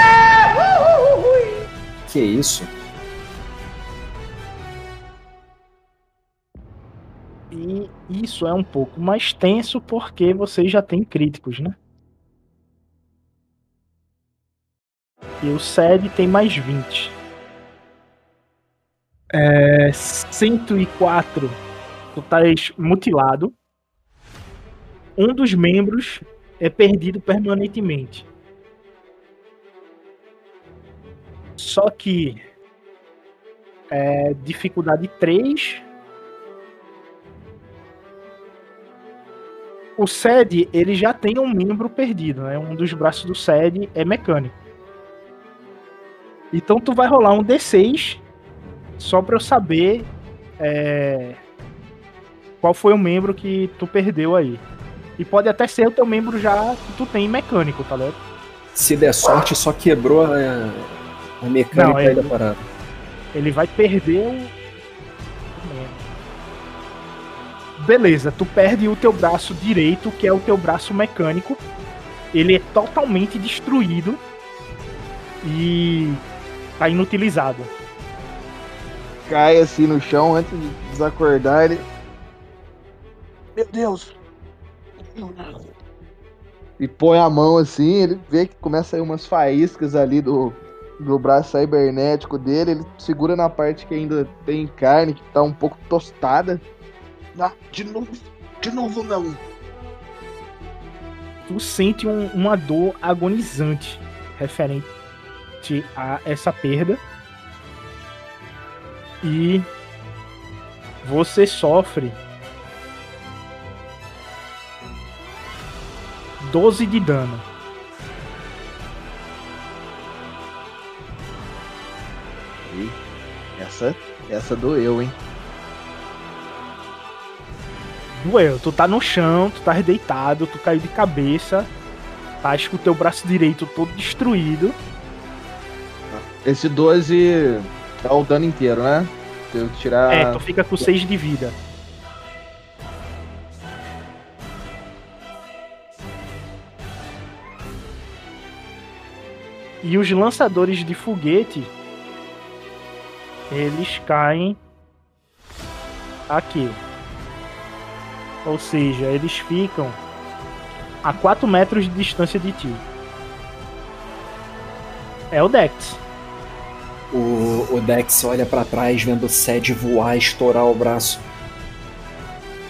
Que isso? E isso é um pouco mais tenso porque vocês já têm críticos, né? E o SED tem mais 20. É, 104. Tu estás mutilado. Um dos membros é perdido permanentemente. Só que é, dificuldade 3. O SED, ele já tem um membro perdido, né? Um dos braços do SED é mecânico. Então tu vai rolar um D6 só pra eu saber é, qual foi o membro que tu perdeu aí. E pode até ser o teu membro já que tu tem mecânico, tá ligado? Se der sorte, só quebrou a, a mecânica Não, aí ele- da parada. Ele vai perder o. Beleza, tu perde o teu braço direito, que é o teu braço mecânico. Ele é totalmente destruído e tá inutilizado. Cai assim no chão antes de desacordar ele. Meu Deus! E põe a mão assim, ele vê que começa a ir umas faíscas ali do, do braço cibernético dele. Ele segura na parte que ainda tem carne, que tá um pouco tostada. Ah, de novo, de novo não. Tu sente um- uma dor agonizante referente a essa perda. E você sofre 12 de dano. E essa, essa doeu, hein? Doeu, tu tá no chão, tu tá deitado, tu caiu de cabeça, tá com o teu braço direito todo destruído. Esse 12 é o dano inteiro, né? Se eu tirar. É, tu fica com 6 de vida. E os lançadores de foguete, eles caem aqui. Ou seja, eles ficam a 4 metros de distância de ti. É o Dex. O, o Dex olha pra trás, vendo o Sed voar, estourar o braço.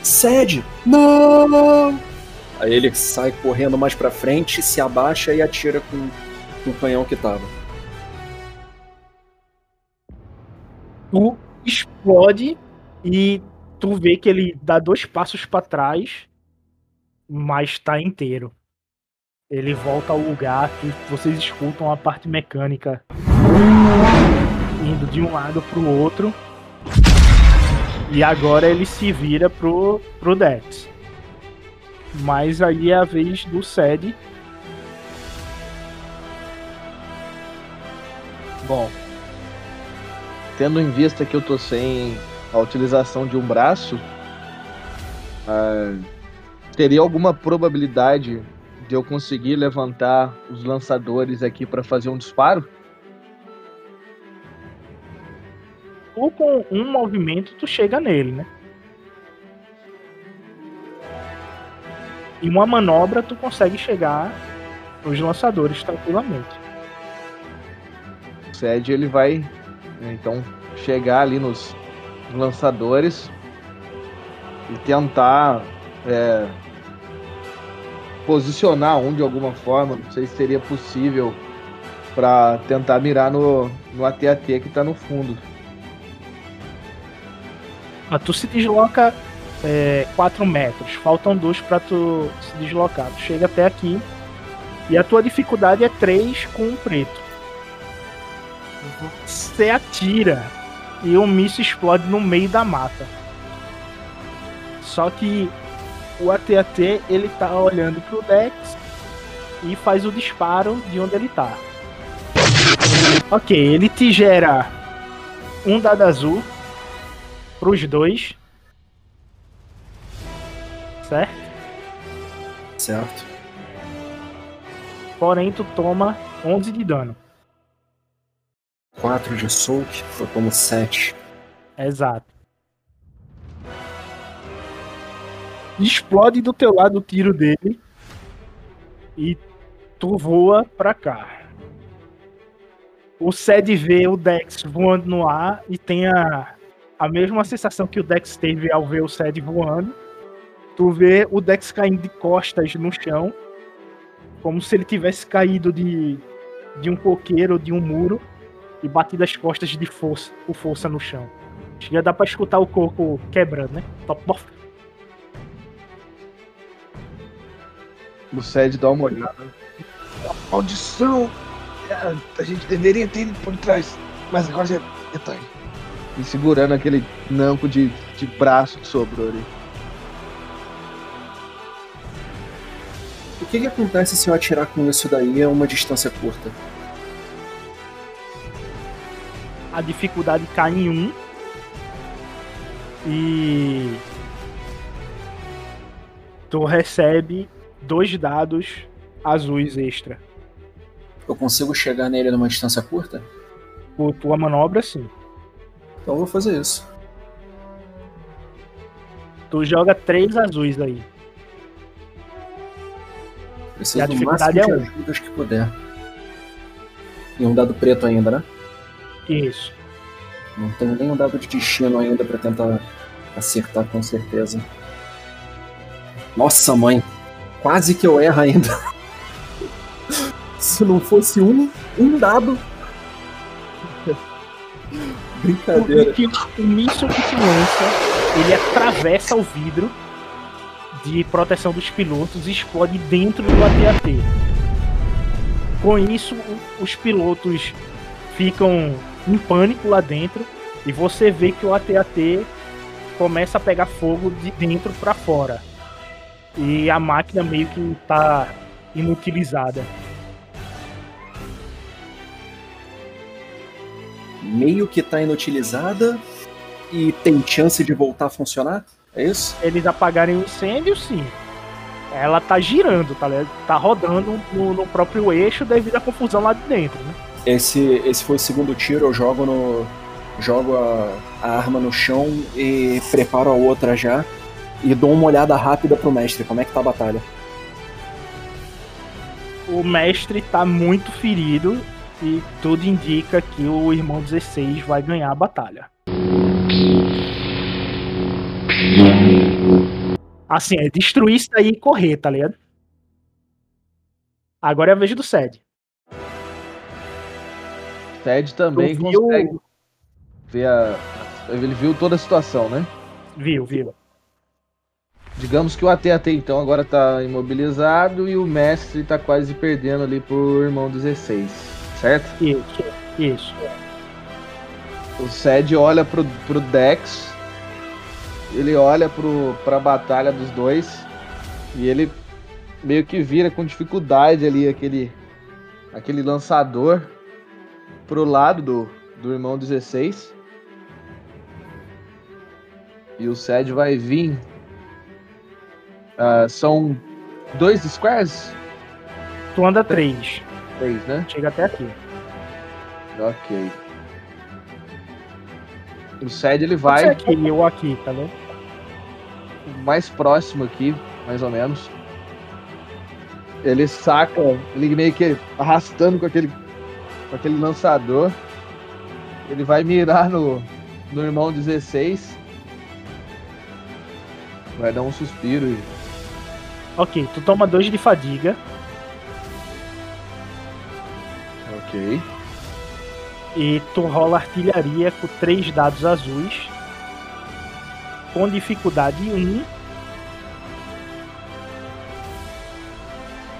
Sed, não! Aí ele sai correndo mais pra frente, se abaixa e atira com, com o canhão que tava. tu explode e tu vê que ele dá dois passos pra trás, mas tá inteiro. Ele volta ao lugar que vocês escutam a parte mecânica indo de um lado pro outro. E agora ele se vira pro, pro Dex. Mas aí é a vez do Sed. Bom, tendo em vista que eu tô sem a utilização de um braço, ah, teria alguma probabilidade de eu conseguir levantar os lançadores aqui para fazer um disparo? Ou com um movimento tu chega nele, né? Em uma manobra tu consegue chegar nos lançadores tranquilamente. O Sed ele vai então chegar ali nos lançadores e tentar é, posicionar um de alguma forma. Não sei se seria possível para tentar mirar no, no AT-AT que tá no fundo. Ah, tu se desloca 4 metros, faltam dois pra tu se deslocar. Tu chega até aqui e a tua dificuldade é 3 com um preto. Você atira e o míssil explode no meio da mata. Só que o AT-AT ele tá olhando pro Dex e faz o disparo de onde ele tá. Ok, ele te gera um dado azul pros dois. Certo? Certo. Porém, tu toma 11 de dano. 4 de soak, eu tomo 7. Exato. Explode do teu lado o tiro dele. E tu voa pra cá. O Sed vê o Dex voando no ar e tem a, a mesma sensação que o Dex teve ao ver o Sed voando. Tu vê o Dex caindo de costas no chão, como se ele tivesse caído de, de um coqueiro, de um muro, e batido as costas de força, com força no chão. Chega dá pra escutar o coco quebrando, né? Top bof. O Sed dá uma olhada. Maldição! É, A gente deveria ter ido por trás, mas agora já é tarde. E segurando aquele nanco de, de braço que sobrou ali. O que, que acontece se eu atirar com isso daí a uma distância curta? A dificuldade cai em 1. E. Tu recebe dois dados azuis extra. Eu consigo chegar nele numa distância curta? Por tua manobra, sim. Então eu vou fazer isso. Tu joga três azuis aí. Preciso E a dificuldade máximo é um. ajudas que puder. E um dado preto ainda, né? Isso. Não tenho nem um dado de destino ainda pra tentar acertar com certeza. Nossa, mãe. Quase que eu erro ainda. *laughs* Se não fosse um, um dado. *laughs* Brincadeira. O, míssil que tu lança, ele atravessa o vidro de proteção dos pilotos e explode dentro do AT-AT. Com isso, os pilotos ficam em pânico lá dentro e você vê que o AT-AT começa a pegar fogo de dentro para fora. E a máquina meio que tá inutilizada. Meio que tá inutilizada e tem chance de voltar a funcionar? É isso? Eles apagarem o incêndio, sim. Ela tá girando, tá? Tá rodando no, no próprio eixo devido à confusão lá de dentro, né? Esse, esse foi o segundo tiro, eu jogo no. jogo a, a arma no chão e preparo a outra já. E dou uma olhada rápida pro mestre, como é que tá a batalha. O mestre tá muito ferido e tudo indica que o irmão 16 vai ganhar a batalha. Assim, é destruir isso aí e correr, tá ligado? Agora é a vez do Sed. Sed também Tu viu- consegue ver a. Ele viu toda a situação, né? Viu, viu. Digamos que o AT-AT então agora tá imobilizado e o mestre tá quase perdendo ali pro irmão 16, certo? Isso, isso. O Sed olha pro, pro Dex, ele olha pro, pra batalha dos dois e ele meio que vira com dificuldade ali aquele, aquele lançador pro lado do, do irmão 16. E o Sed vai vir. Ah, são dois squares? Tu anda três. Três, né? Chega até aqui. Ok. O Sed ele Vai. aqui eu aqui, tá ligado? mais próximo aqui, mais ou menos. Ele saca, ele meio que arrastando com aquele, com aquele lançador. Ele vai mirar no, no irmão 16. Vai dar um suspiro e Ok, tu toma dois de fadiga Ok. e tu rola artilharia com três dados azuis. Com dificuldade 1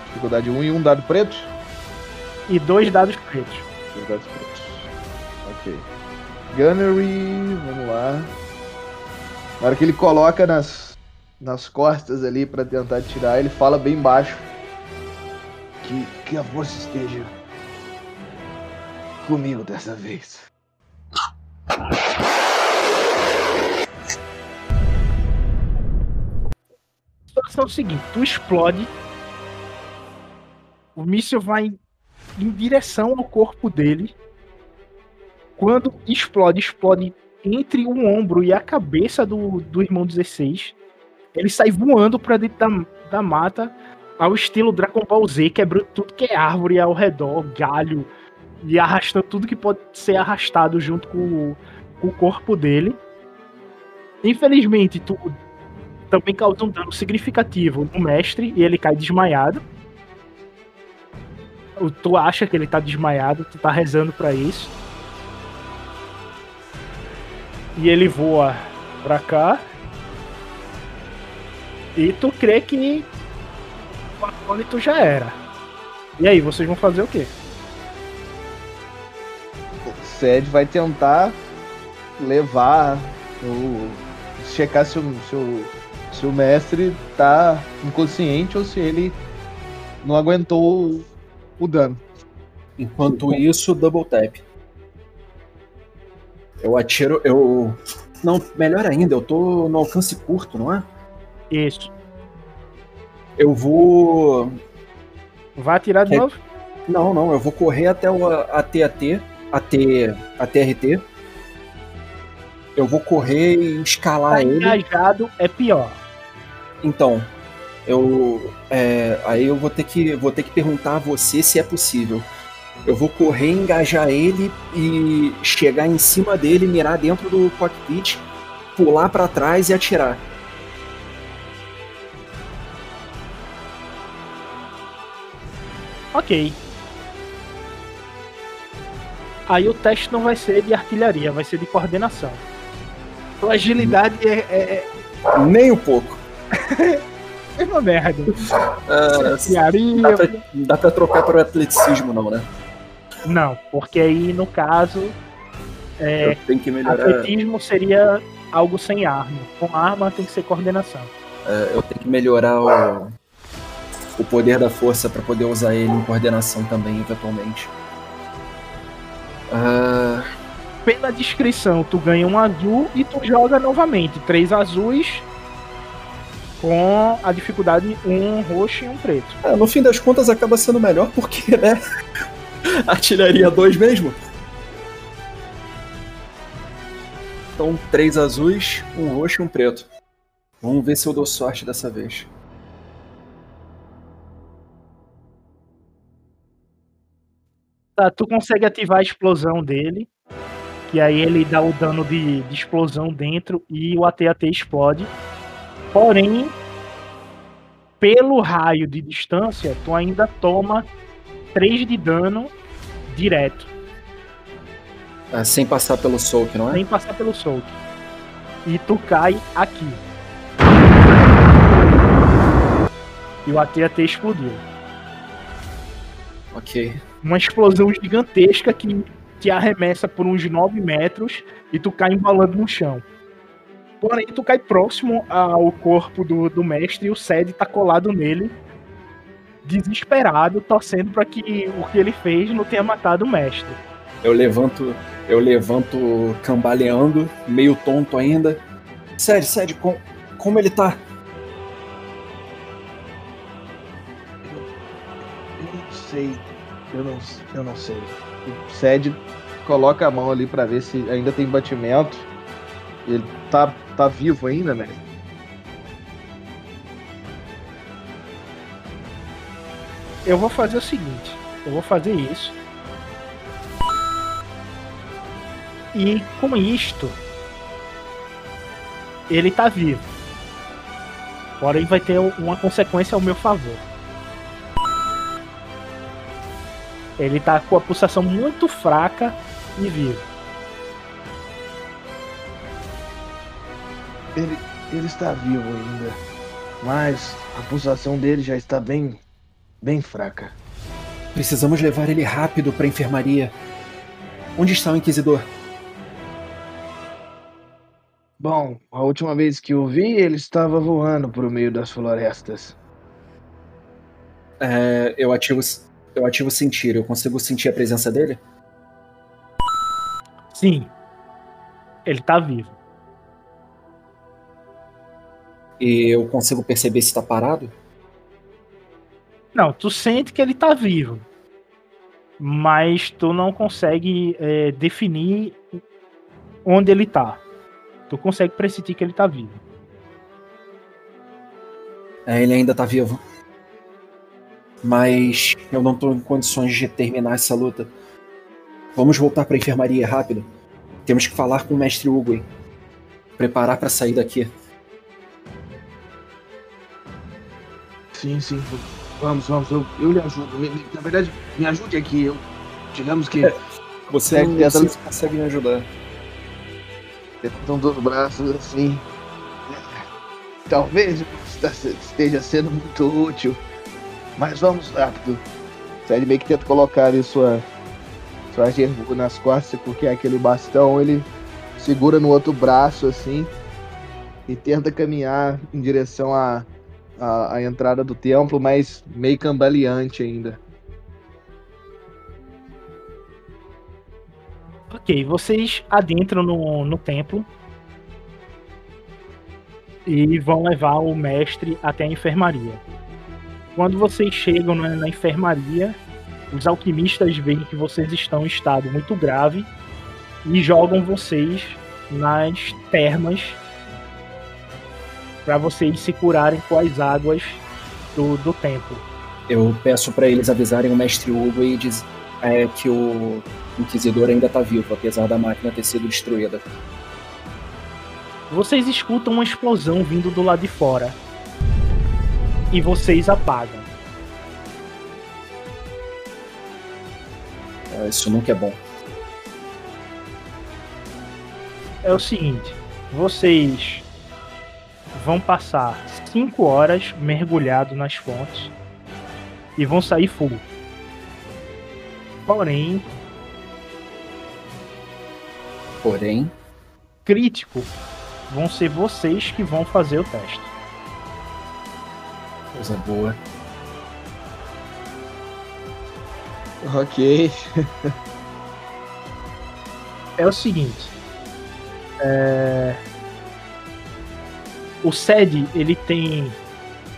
Dificuldade 1 e um dado preto. E dois dados pretos. Dois dados pretos. Ok. Gunnery, vamos lá. Na hora que ele coloca nas, nas costas ali pra tentar tirar, ele fala bem baixo. Que, que a força esteja comigo dessa vez. A situação é o seguinte, tu explode, o míssil vai em direção ao corpo dele. Quando explode, explode entre o ombro e a cabeça do, do irmão 16. Ele sai voando pra dentro da, da mata, ao estilo Dragon Ball Z, quebrando tudo que é árvore ao redor, galho, e arrastando tudo que pode ser arrastado junto com o, com o corpo dele. Infelizmente, tu também causa um dano significativo no mestre e ele cai desmaiado. Tu acha que ele tá desmaiado, tu tá rezando pra isso. E ele voa pra cá. E tu crê que o acólito já era. E aí, vocês vão fazer o quê? O Sed vai tentar levar o. checar se o, se o, se o mestre tá inconsciente ou se ele não aguentou o, dano. Enquanto isso, double tap. Eu atiro, eu. Não, melhor ainda, eu tô no alcance curto, não é? Isso. Eu vou. Vai atirar de É- novo? Não, não, eu vou correr até o AT-AT, AT, AT-RT. Eu vou correr e escalar Tá ele. engajado é pior. Então, eu é, aí eu vou ter que vou ter que perguntar a você se é possível. Eu vou correr, engajar ele e chegar em cima dele, mirar dentro do cockpit, pular pra trás e atirar. Ok. Aí o teste não vai ser de artilharia, vai ser de coordenação. Tua agilidade é, é, Nem um pouco. *laughs* é uma merda. Artilharia. dá, pra, dá pra trocar para o atleticismo, não, né? Não, porque aí no caso. É, tenho que melhorar. atletismo seria algo sem arma. Com arma tem que ser coordenação. É, eu tenho que melhorar o, o poder da força para poder usar ele em coordenação também, eventualmente. Ah, Pela descrição, tu ganha um azul e tu joga novamente. Três azuis com a dificuldade um roxo e um preto. é, no fim das contas acaba sendo melhor porque, né? *laughs* Artilharia 2 mesmo. Então, três azuis, um roxo e um preto. Vamos ver se eu dou sorte dessa vez. Tá, tu consegue ativar a explosão dele. Que aí ele dá o dano de, de explosão dentro e o AT-AT explode. Porém, pelo raio de distância, tu ainda toma 3 de dano direto, Ah, sem passar pelo soak, não é? sem passar pelo soak. E tu cai aqui. E o AT-AT explodiu. Ok. uma explosão gigantesca que te arremessa por uns 9 metros e tu cai embalando no chão. Porém, tu cai próximo ao corpo do, do mestre e o Sed tá colado nele, desesperado, torcendo para que o que ele fez não tenha matado o mestre. Eu levanto, eu levanto cambaleando, meio tonto ainda. Sério, sério, com, como ele tá? Eu não sei. Eu não, eu não sei. O Sed coloca a mão ali pra ver se ainda tem batimento. Ele tá, tá vivo ainda, né? Eu vou fazer o seguinte: eu vou fazer isso. E com isto, ele tá vivo. Porém, vai ter uma consequência ao meu favor. Ele tá com a pulsação muito fraca e vivo. Ele, ele está vivo ainda, mas a pulsação dele já está bem, bem fraca. Precisamos levar ele rápido pra enfermaria. Onde está o Inquisidor? Bom, a última vez que o vi, ele estava voando por meio das florestas. É, eu ativo, eu ativo sentir. Eu consigo sentir a presença dele? Sim. Ele tá vivo. E eu consigo perceber se tá parado? Não, tu sente que ele tá vivo. Mas tu não consegue é, definir onde ele tá. Tu consegue pressentir que ele tá vivo. É, ele ainda tá vivo. Mas eu não tô em condições de terminar essa luta. Vamos voltar pra enfermaria rápido. Temos que falar com o mestre Hugo. Preparar para sair daqui. Sim, sim. Vamos, vamos. Eu, eu lhe ajudo. Me- me- na verdade, me ajude aqui. Eu, digamos que. Você É, não tenta- sei se consegue me ajudar. Estão dois braços assim. Talvez esteja sendo muito útil. Mas vamos rápido. Você meio que tenta colocar ali sua, sua gerbu nas costas, porque aquele bastão ele segura no outro braço assim e tenta caminhar em direção à, à, à entrada do templo, mas meio cambaleante ainda. Ok, vocês adentram no, no templo e vão levar o mestre até a enfermaria. Quando vocês chegam na, na enfermaria, os alquimistas veem que vocês estão em estado muito grave e jogam vocês nas termas para vocês se curarem com as águas do, do templo. Eu peço para eles avisarem o mestre Hugo e diz é, que o Inquisidor ainda tá vivo, apesar da máquina ter sido destruída. Vocês escutam uma explosão vindo do lado de fora. E vocês apagam. É, Isso nunca é bom. É o seguinte, vocês vão passar 5 horas mergulhados nas fontes e vão sair full. Porém, Porém, crítico vão ser vocês que vão fazer o teste. coisa boa. Ok. *laughs* é o seguinte. é, O SED ele tem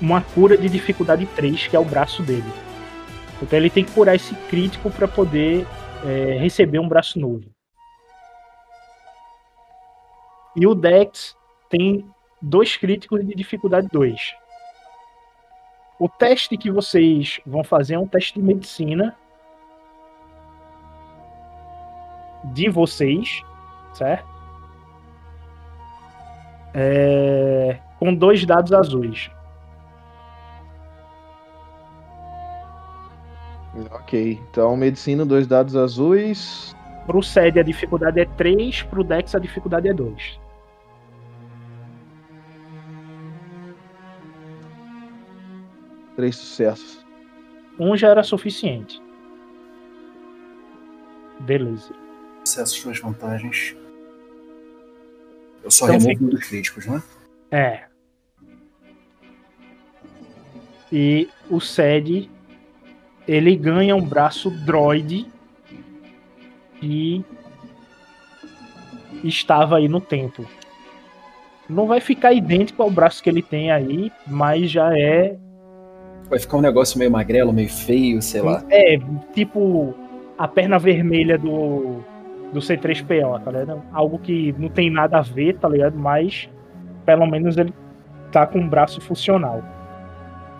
uma cura de dificuldade 3, que é o braço dele. Então ele tem que curar esse crítico para poder é, receber um braço novo. E o Dex tem dois críticos de dificuldade 2. O teste que vocês vão fazer é um teste de medicina de vocês, certo? É, com dois dados azuis. Ok, então medicina, dois dados azuis. Pro SED a dificuldade é 3, pro Dex a dificuldade é 2. Três sucessos. Um já era suficiente. Beleza. Acesso às suas vantagens. Eu só Então removo dos críticos, né? É. E o SED ele ganha um braço droid que estava aí no templo. Não vai ficar idêntico ao braço que ele tem aí, mas já é Vai ficar um negócio meio magrelo, meio feio, sei lá. É, tipo a perna vermelha do, do C3PO, tá ligado? Algo que não tem nada a ver, tá ligado? Mas pelo menos ele tá com um braço funcional.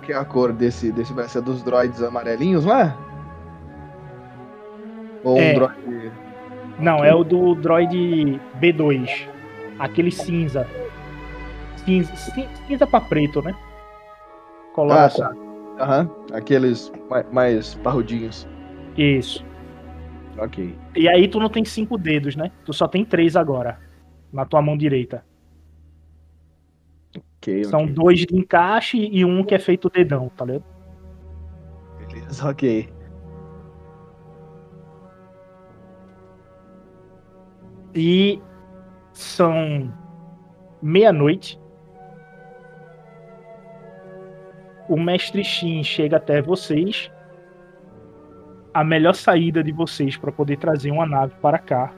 Que é a cor desse, desse vai ser dos droids amarelinhos lá? Ou É. um droid. Não, é o do droid B2. Aquele cinza. Cinza, cin- cinza pra preto, né? Ah, Coloração. tá. Aham. Aqueles mais, mais parrudinhos. Isso. Ok. E aí tu não tem cinco dedos, né? Tu só tem três agora. Na tua mão direita. Ok, São ok. dois de encaixe e um que é feito dedão, tá ligado? Beleza, ok. E são meia-noite. O mestre Shin chega até vocês. A melhor saída de vocês para poder trazer uma nave para cá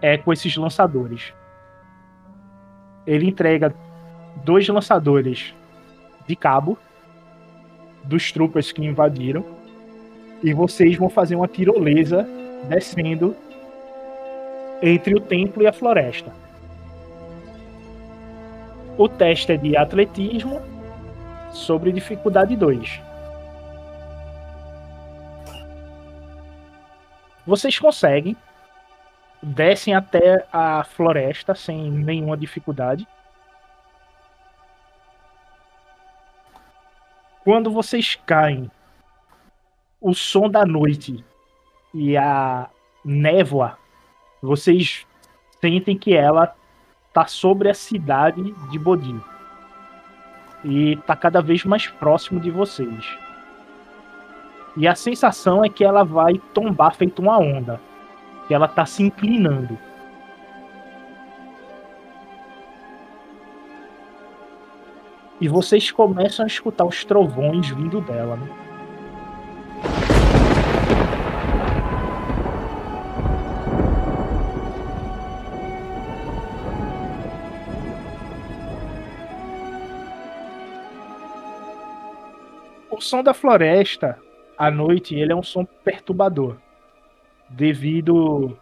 é com esses lançadores. Ele entrega dois lançadores de cabo dos tropas que invadiram e vocês vão fazer uma tirolesa descendo entre o templo e a floresta. O teste é de atletismo sobre dificuldade 2. Vocês conseguem, descem até a floresta sem nenhuma dificuldade. Quando vocês caem, o som da noite e a névoa, vocês sentem que ela tá sobre a cidade de Bodhi. E tá cada vez mais próximo de vocês. E a sensação é que ela vai tombar feito uma onda. Que ela tá se inclinando. E vocês começam a escutar os trovões vindo dela, né? O som da floresta à noite ele é um som perturbador devido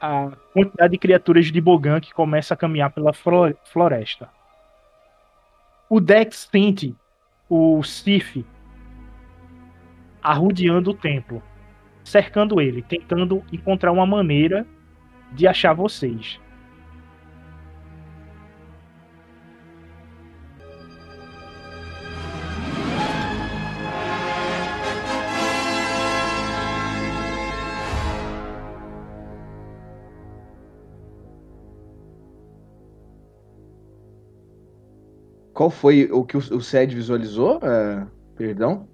à quantidade de criaturas de Bogan que começa a caminhar pela floresta. O Dex sente o Sif arrodeando o templo, cercando ele, tentando encontrar uma maneira de achar vocês. Qual foi o que o, o SED visualizou? É, perdão?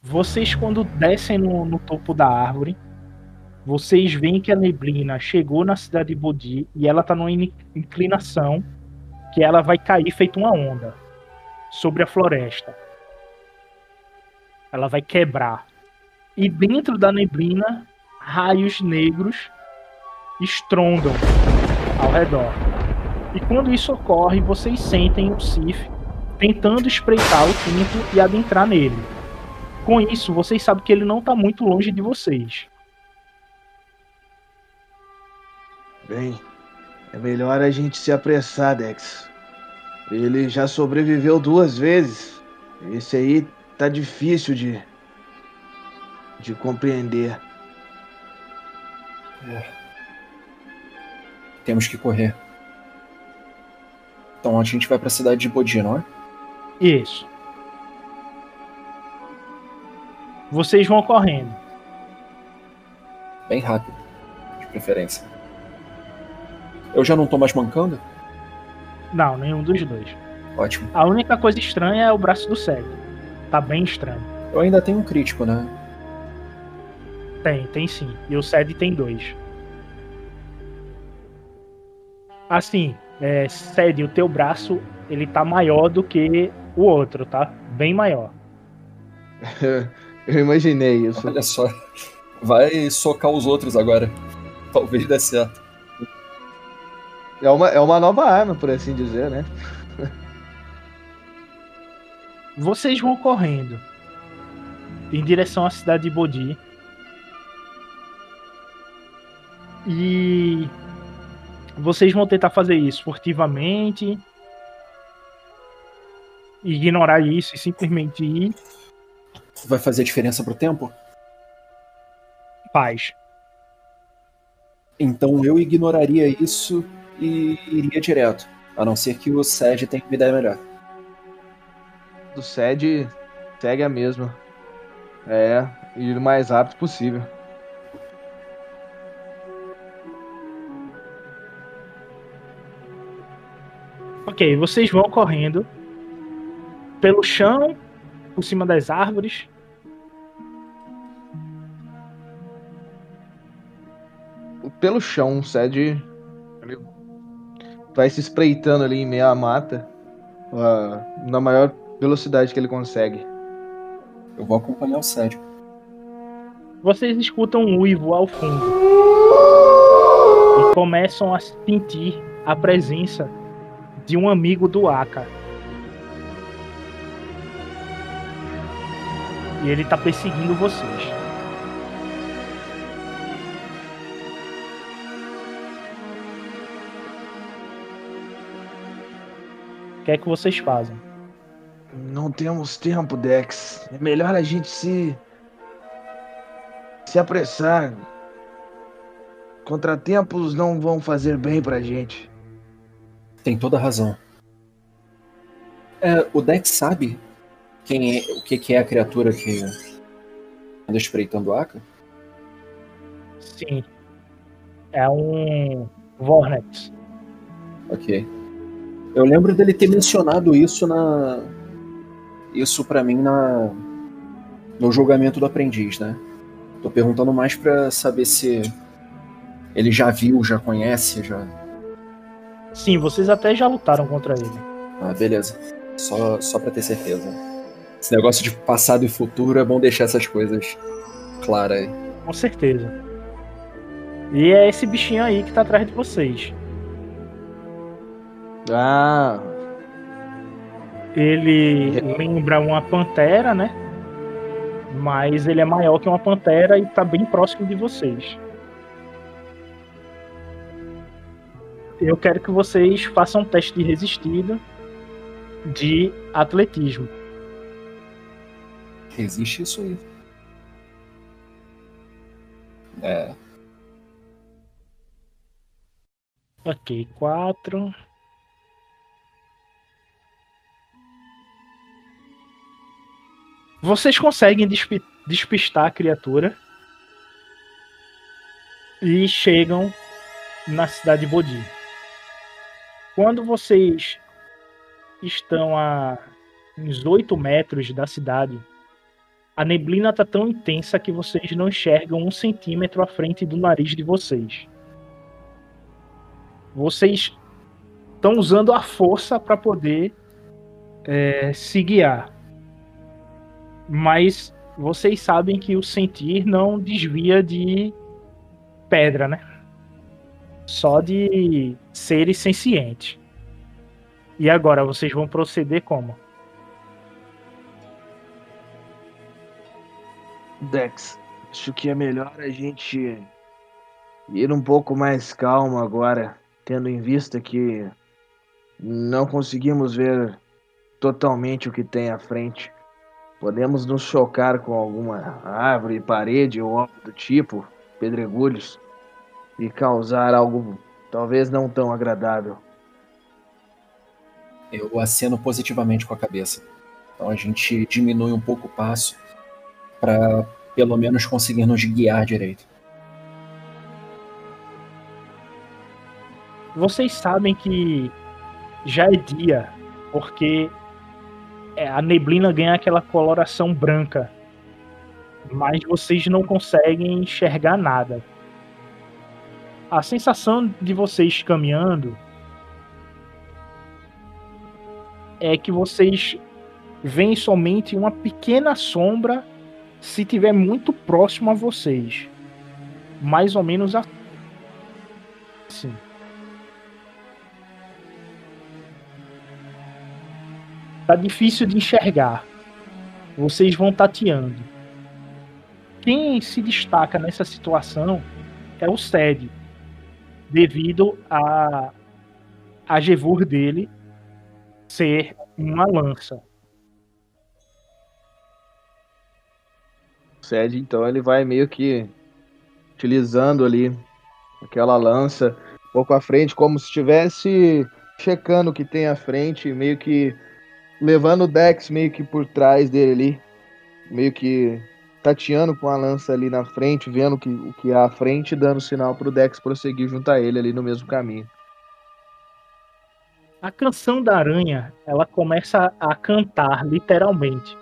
Vocês, quando descem no, no, topo da árvore, vocês veem que a neblina chegou na cidade de Bodhi e ela tá numa inclinação que ela vai cair feito uma onda sobre a floresta. Ela vai quebrar. E dentro da neblina, raios negros estrondam ao redor. E quando isso ocorre, vocês sentem o Sif tentando espreitar o templo e adentrar nele. Com isso, vocês sabem que ele não está muito longe de vocês. Bem, é melhor a gente se apressar, Dex. Ele já sobreviveu duas vezes. Esse aí tá difícil de de compreender. É. Temos que correr. Então a gente vai para a cidade de Bodhi, não é? Isso. Vocês vão correndo. Bem rápido, de preferência. Eu já não tô mais mancando? Não, nenhum dos dois. Ótimo. A única coisa estranha é o braço do cego. Tá bem estranho. Eu ainda tenho um crítico, né? Tem, tem sim. E o Sed tem dois. Assim, é, cede o teu braço, ele tá maior do que o outro, tá? Bem maior. *laughs* Eu imaginei isso. Olha só. Vai socar os outros agora. Talvez dê certo. É uma, é uma nova arma, por assim dizer, né? *laughs* Vocês vão correndo em direção à cidade de Bodhi. E vocês vão tentar fazer isso furtivamente, ignorar isso e simplesmente ir. Vai fazer diferença pro tempo? Faz. Então eu ignoraria isso e iria direto. A não ser que o SED tenha uma ideia melhor. Do SED segue a mesma. É, ir o mais rápido possível. Ok, vocês vão correndo pelo chão, por cima das árvores. Pelo chão, o Sed vai se espreitando ali em meia mata uh, na maior velocidade que ele consegue. Eu vou acompanhar o Sed. Vocês escutam um uivo ao fundo. e começam a sentir a presença de um amigo do Aka. E ele tá perseguindo vocês. O que é que vocês fazem? Não temos tempo, Dex. É melhor a gente se. se apressar. Contratempos não vão fazer bem pra gente. Tem toda a razão. É, o Dex sabe quem é, o que, que é a criatura que anda espreitando a Aka? Sim. É um Vornex. Ok. Eu lembro dele ter mencionado isso na. Isso pra mim na. No julgamento do aprendiz, né? Tô perguntando mais pra saber se ele já viu, já conhece, já. Sim, vocês até já lutaram contra ele. Ah, beleza. Só, só pra ter certeza. Esse negócio de passado e futuro é bom deixar essas coisas claras aí. Com certeza. E é esse bichinho aí que tá atrás de vocês. Ah. Ele lembra uma pantera, né? Mas ele é maior que uma pantera e tá bem próximo de vocês. Eu quero que vocês façam um teste de resistida de atletismo. Existe isso aí. É. Ok, quatro. Vocês conseguem despi- despistar a criatura e chegam na cidade de Bodhi. Quando vocês estão a uns 8 metros da cidade, a neblina está tão intensa que vocês não enxergam um centímetro à frente do nariz de vocês. Vocês estão usando a força para poder é, se guiar. Mas vocês sabem que o sentir não desvia de pedra, né? Só de seres sencientes. E agora, vocês vão proceder como? Dex, acho que é melhor a gente ir um pouco mais calmo agora, tendo em vista que não conseguimos ver totalmente o que tem à frente. Podemos nos chocar com alguma árvore, parede ou algo do tipo, pedregulhos, e causar algo talvez não tão agradável. Eu aceno positivamente com a cabeça. Então a gente diminui um pouco o passo para pelo menos conseguir nos guiar direito. Vocês sabem que já é dia, porque é, a neblina ganha aquela coloração branca, mas vocês não conseguem enxergar nada. A sensação de vocês caminhando é que vocês veem somente uma pequena sombra se tiver muito próximo a vocês. Mais ou menos assim. Tá difícil de enxergar. Vocês vão tateando. Quem se destaca nessa situação é o Sed, devido a a Gevur dele ser uma lança. O Sed, então, ele vai meio que utilizando ali aquela lança um pouco à frente, como se estivesse checando o que tem à frente, meio que levando o Dex meio que por trás dele ali, meio que tateando com a lança ali na frente, vendo o que, o que há à frente, dando sinal pro Dex prosseguir junto a ele ali no mesmo caminho. A canção da aranha, ela começa a cantar literalmente.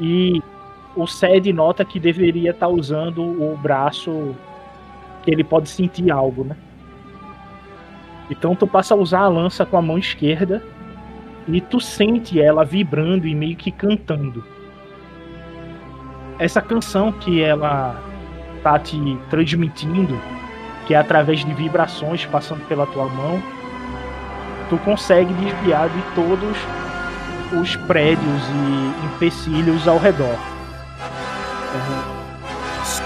E o Sed nota que deveria estar usando o braço que ele pode sentir algo, né? Então tu passa a usar a lança com a mão esquerda e tu sente ela vibrando e meio que cantando. Essa canção que ela tá te transmitindo que é através de vibrações passando pela tua mão, tu consegue desviar de todos os prédios e empecilhos ao redor.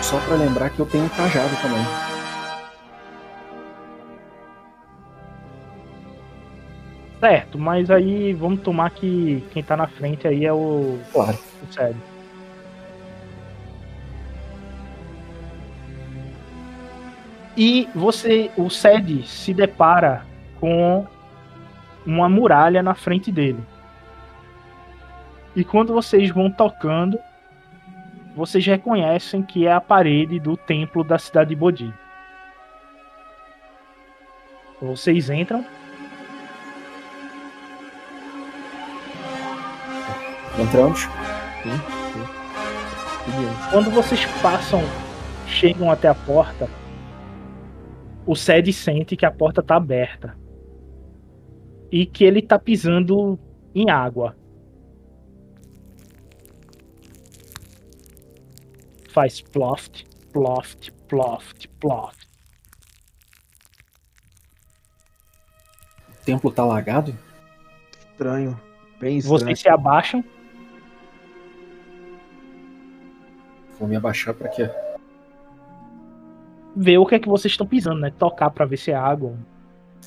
Só pra lembrar que eu tenho um cajado também. Certo, mas aí vamos tomar que quem tá na frente aí é o. Claro. O sério. E você, o Sed se depara com uma muralha na frente dele. E quando vocês vão tocando, vocês reconhecem que é a parede do templo da cidade de Bodhi. Vocês entram. Entramos. Quando vocês passam, chegam até a porta, o Sed sente que a porta tá aberta. E que ele tá pisando em água. Faz ploft, ploft, ploft, ploft. O templo tá lagado? Estranho. Bem estranho. Vocês se abaixam. Vou me abaixar pra quê? Ver o que é que vocês estão pisando, né? Tocar pra ver se é água.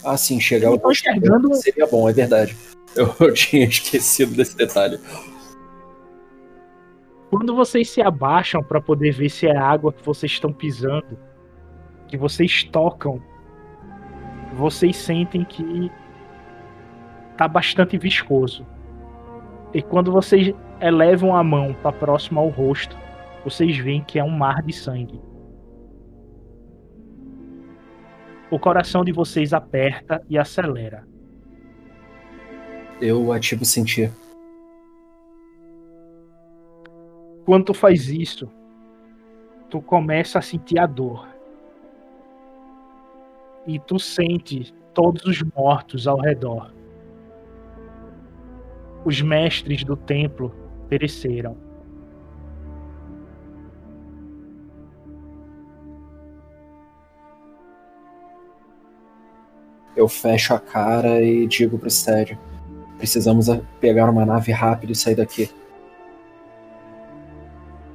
Ah, sim, chegar Eu tô enxergando- seria bom, é verdade. Eu, *laughs* eu tinha esquecido desse detalhe. Quando vocês se abaixam para poder ver se é água que vocês estão pisando, que vocês tocam, vocês sentem que tá bastante viscoso. E quando vocês elevam a mão para próximo ao rosto, vocês veem que é um mar de sangue. O coração de vocês aperta e acelera. Eu ativo sentir. Quando tu faz isso, tu começa a sentir a dor. E tu sente todos os mortos ao redor. Os mestres do templo pereceram. Eu fecho a cara e digo pro Sérgio: precisamos pegar uma nave rápido e sair daqui.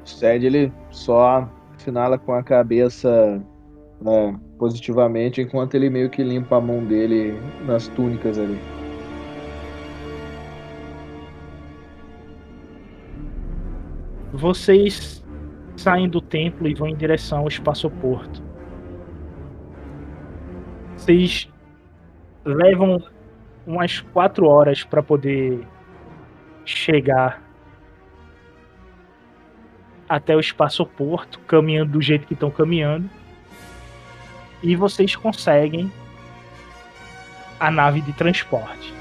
O Sed ele só finala com a cabeça né, positivamente, enquanto ele meio que limpa a mão dele nas túnicas ali. Vocês saem do templo e vão em direção ao espaçoporto. Vocês levam umas quatro horas para poder chegar até o espaçoporto, caminhando do jeito que estão caminhando. E vocês conseguem a nave de transporte.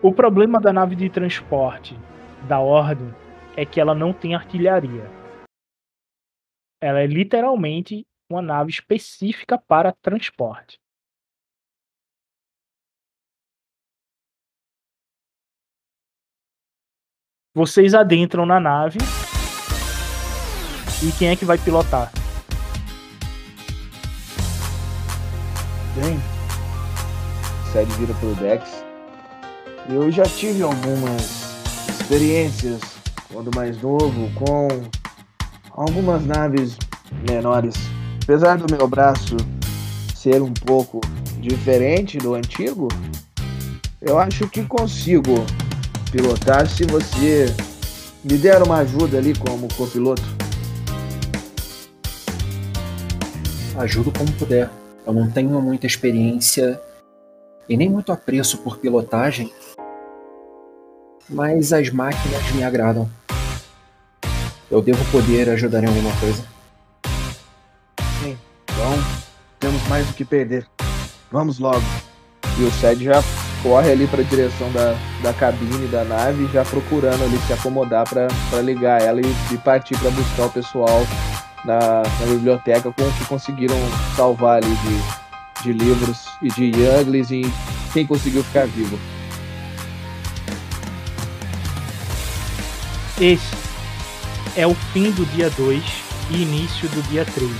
O problema da nave de transporte da Ordem é que ela não tem artilharia. Ela é literalmente uma nave específica para transporte. Vocês adentram na nave. E quem é que vai pilotar? Bem, Sed vira pro Dex. Eu já tive algumas experiências quando mais novo com algumas naves menores. Apesar do meu braço ser um pouco diferente do antigo, eu acho que consigo pilotar se você me der uma ajuda ali como copiloto. Ajudo como puder. Eu não tenho muita experiência e nem muito apreço por pilotagem, mas as máquinas me agradam. Eu devo poder ajudar em alguma coisa. Sim, então temos mais do que perder. Vamos logo. E o Sed já corre ali para a direção da, da cabine da nave, já procurando ali se acomodar para ligar ela e, e partir para buscar o pessoal na, na biblioteca com o que conseguiram salvar ali de, de livros e de Younglis e quem conseguiu ficar vivo. Esse é o fim do dia 2 e início do dia 3.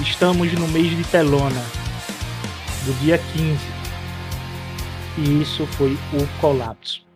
Estamos no mês de Telona, do dia 15. E isso foi o colapso.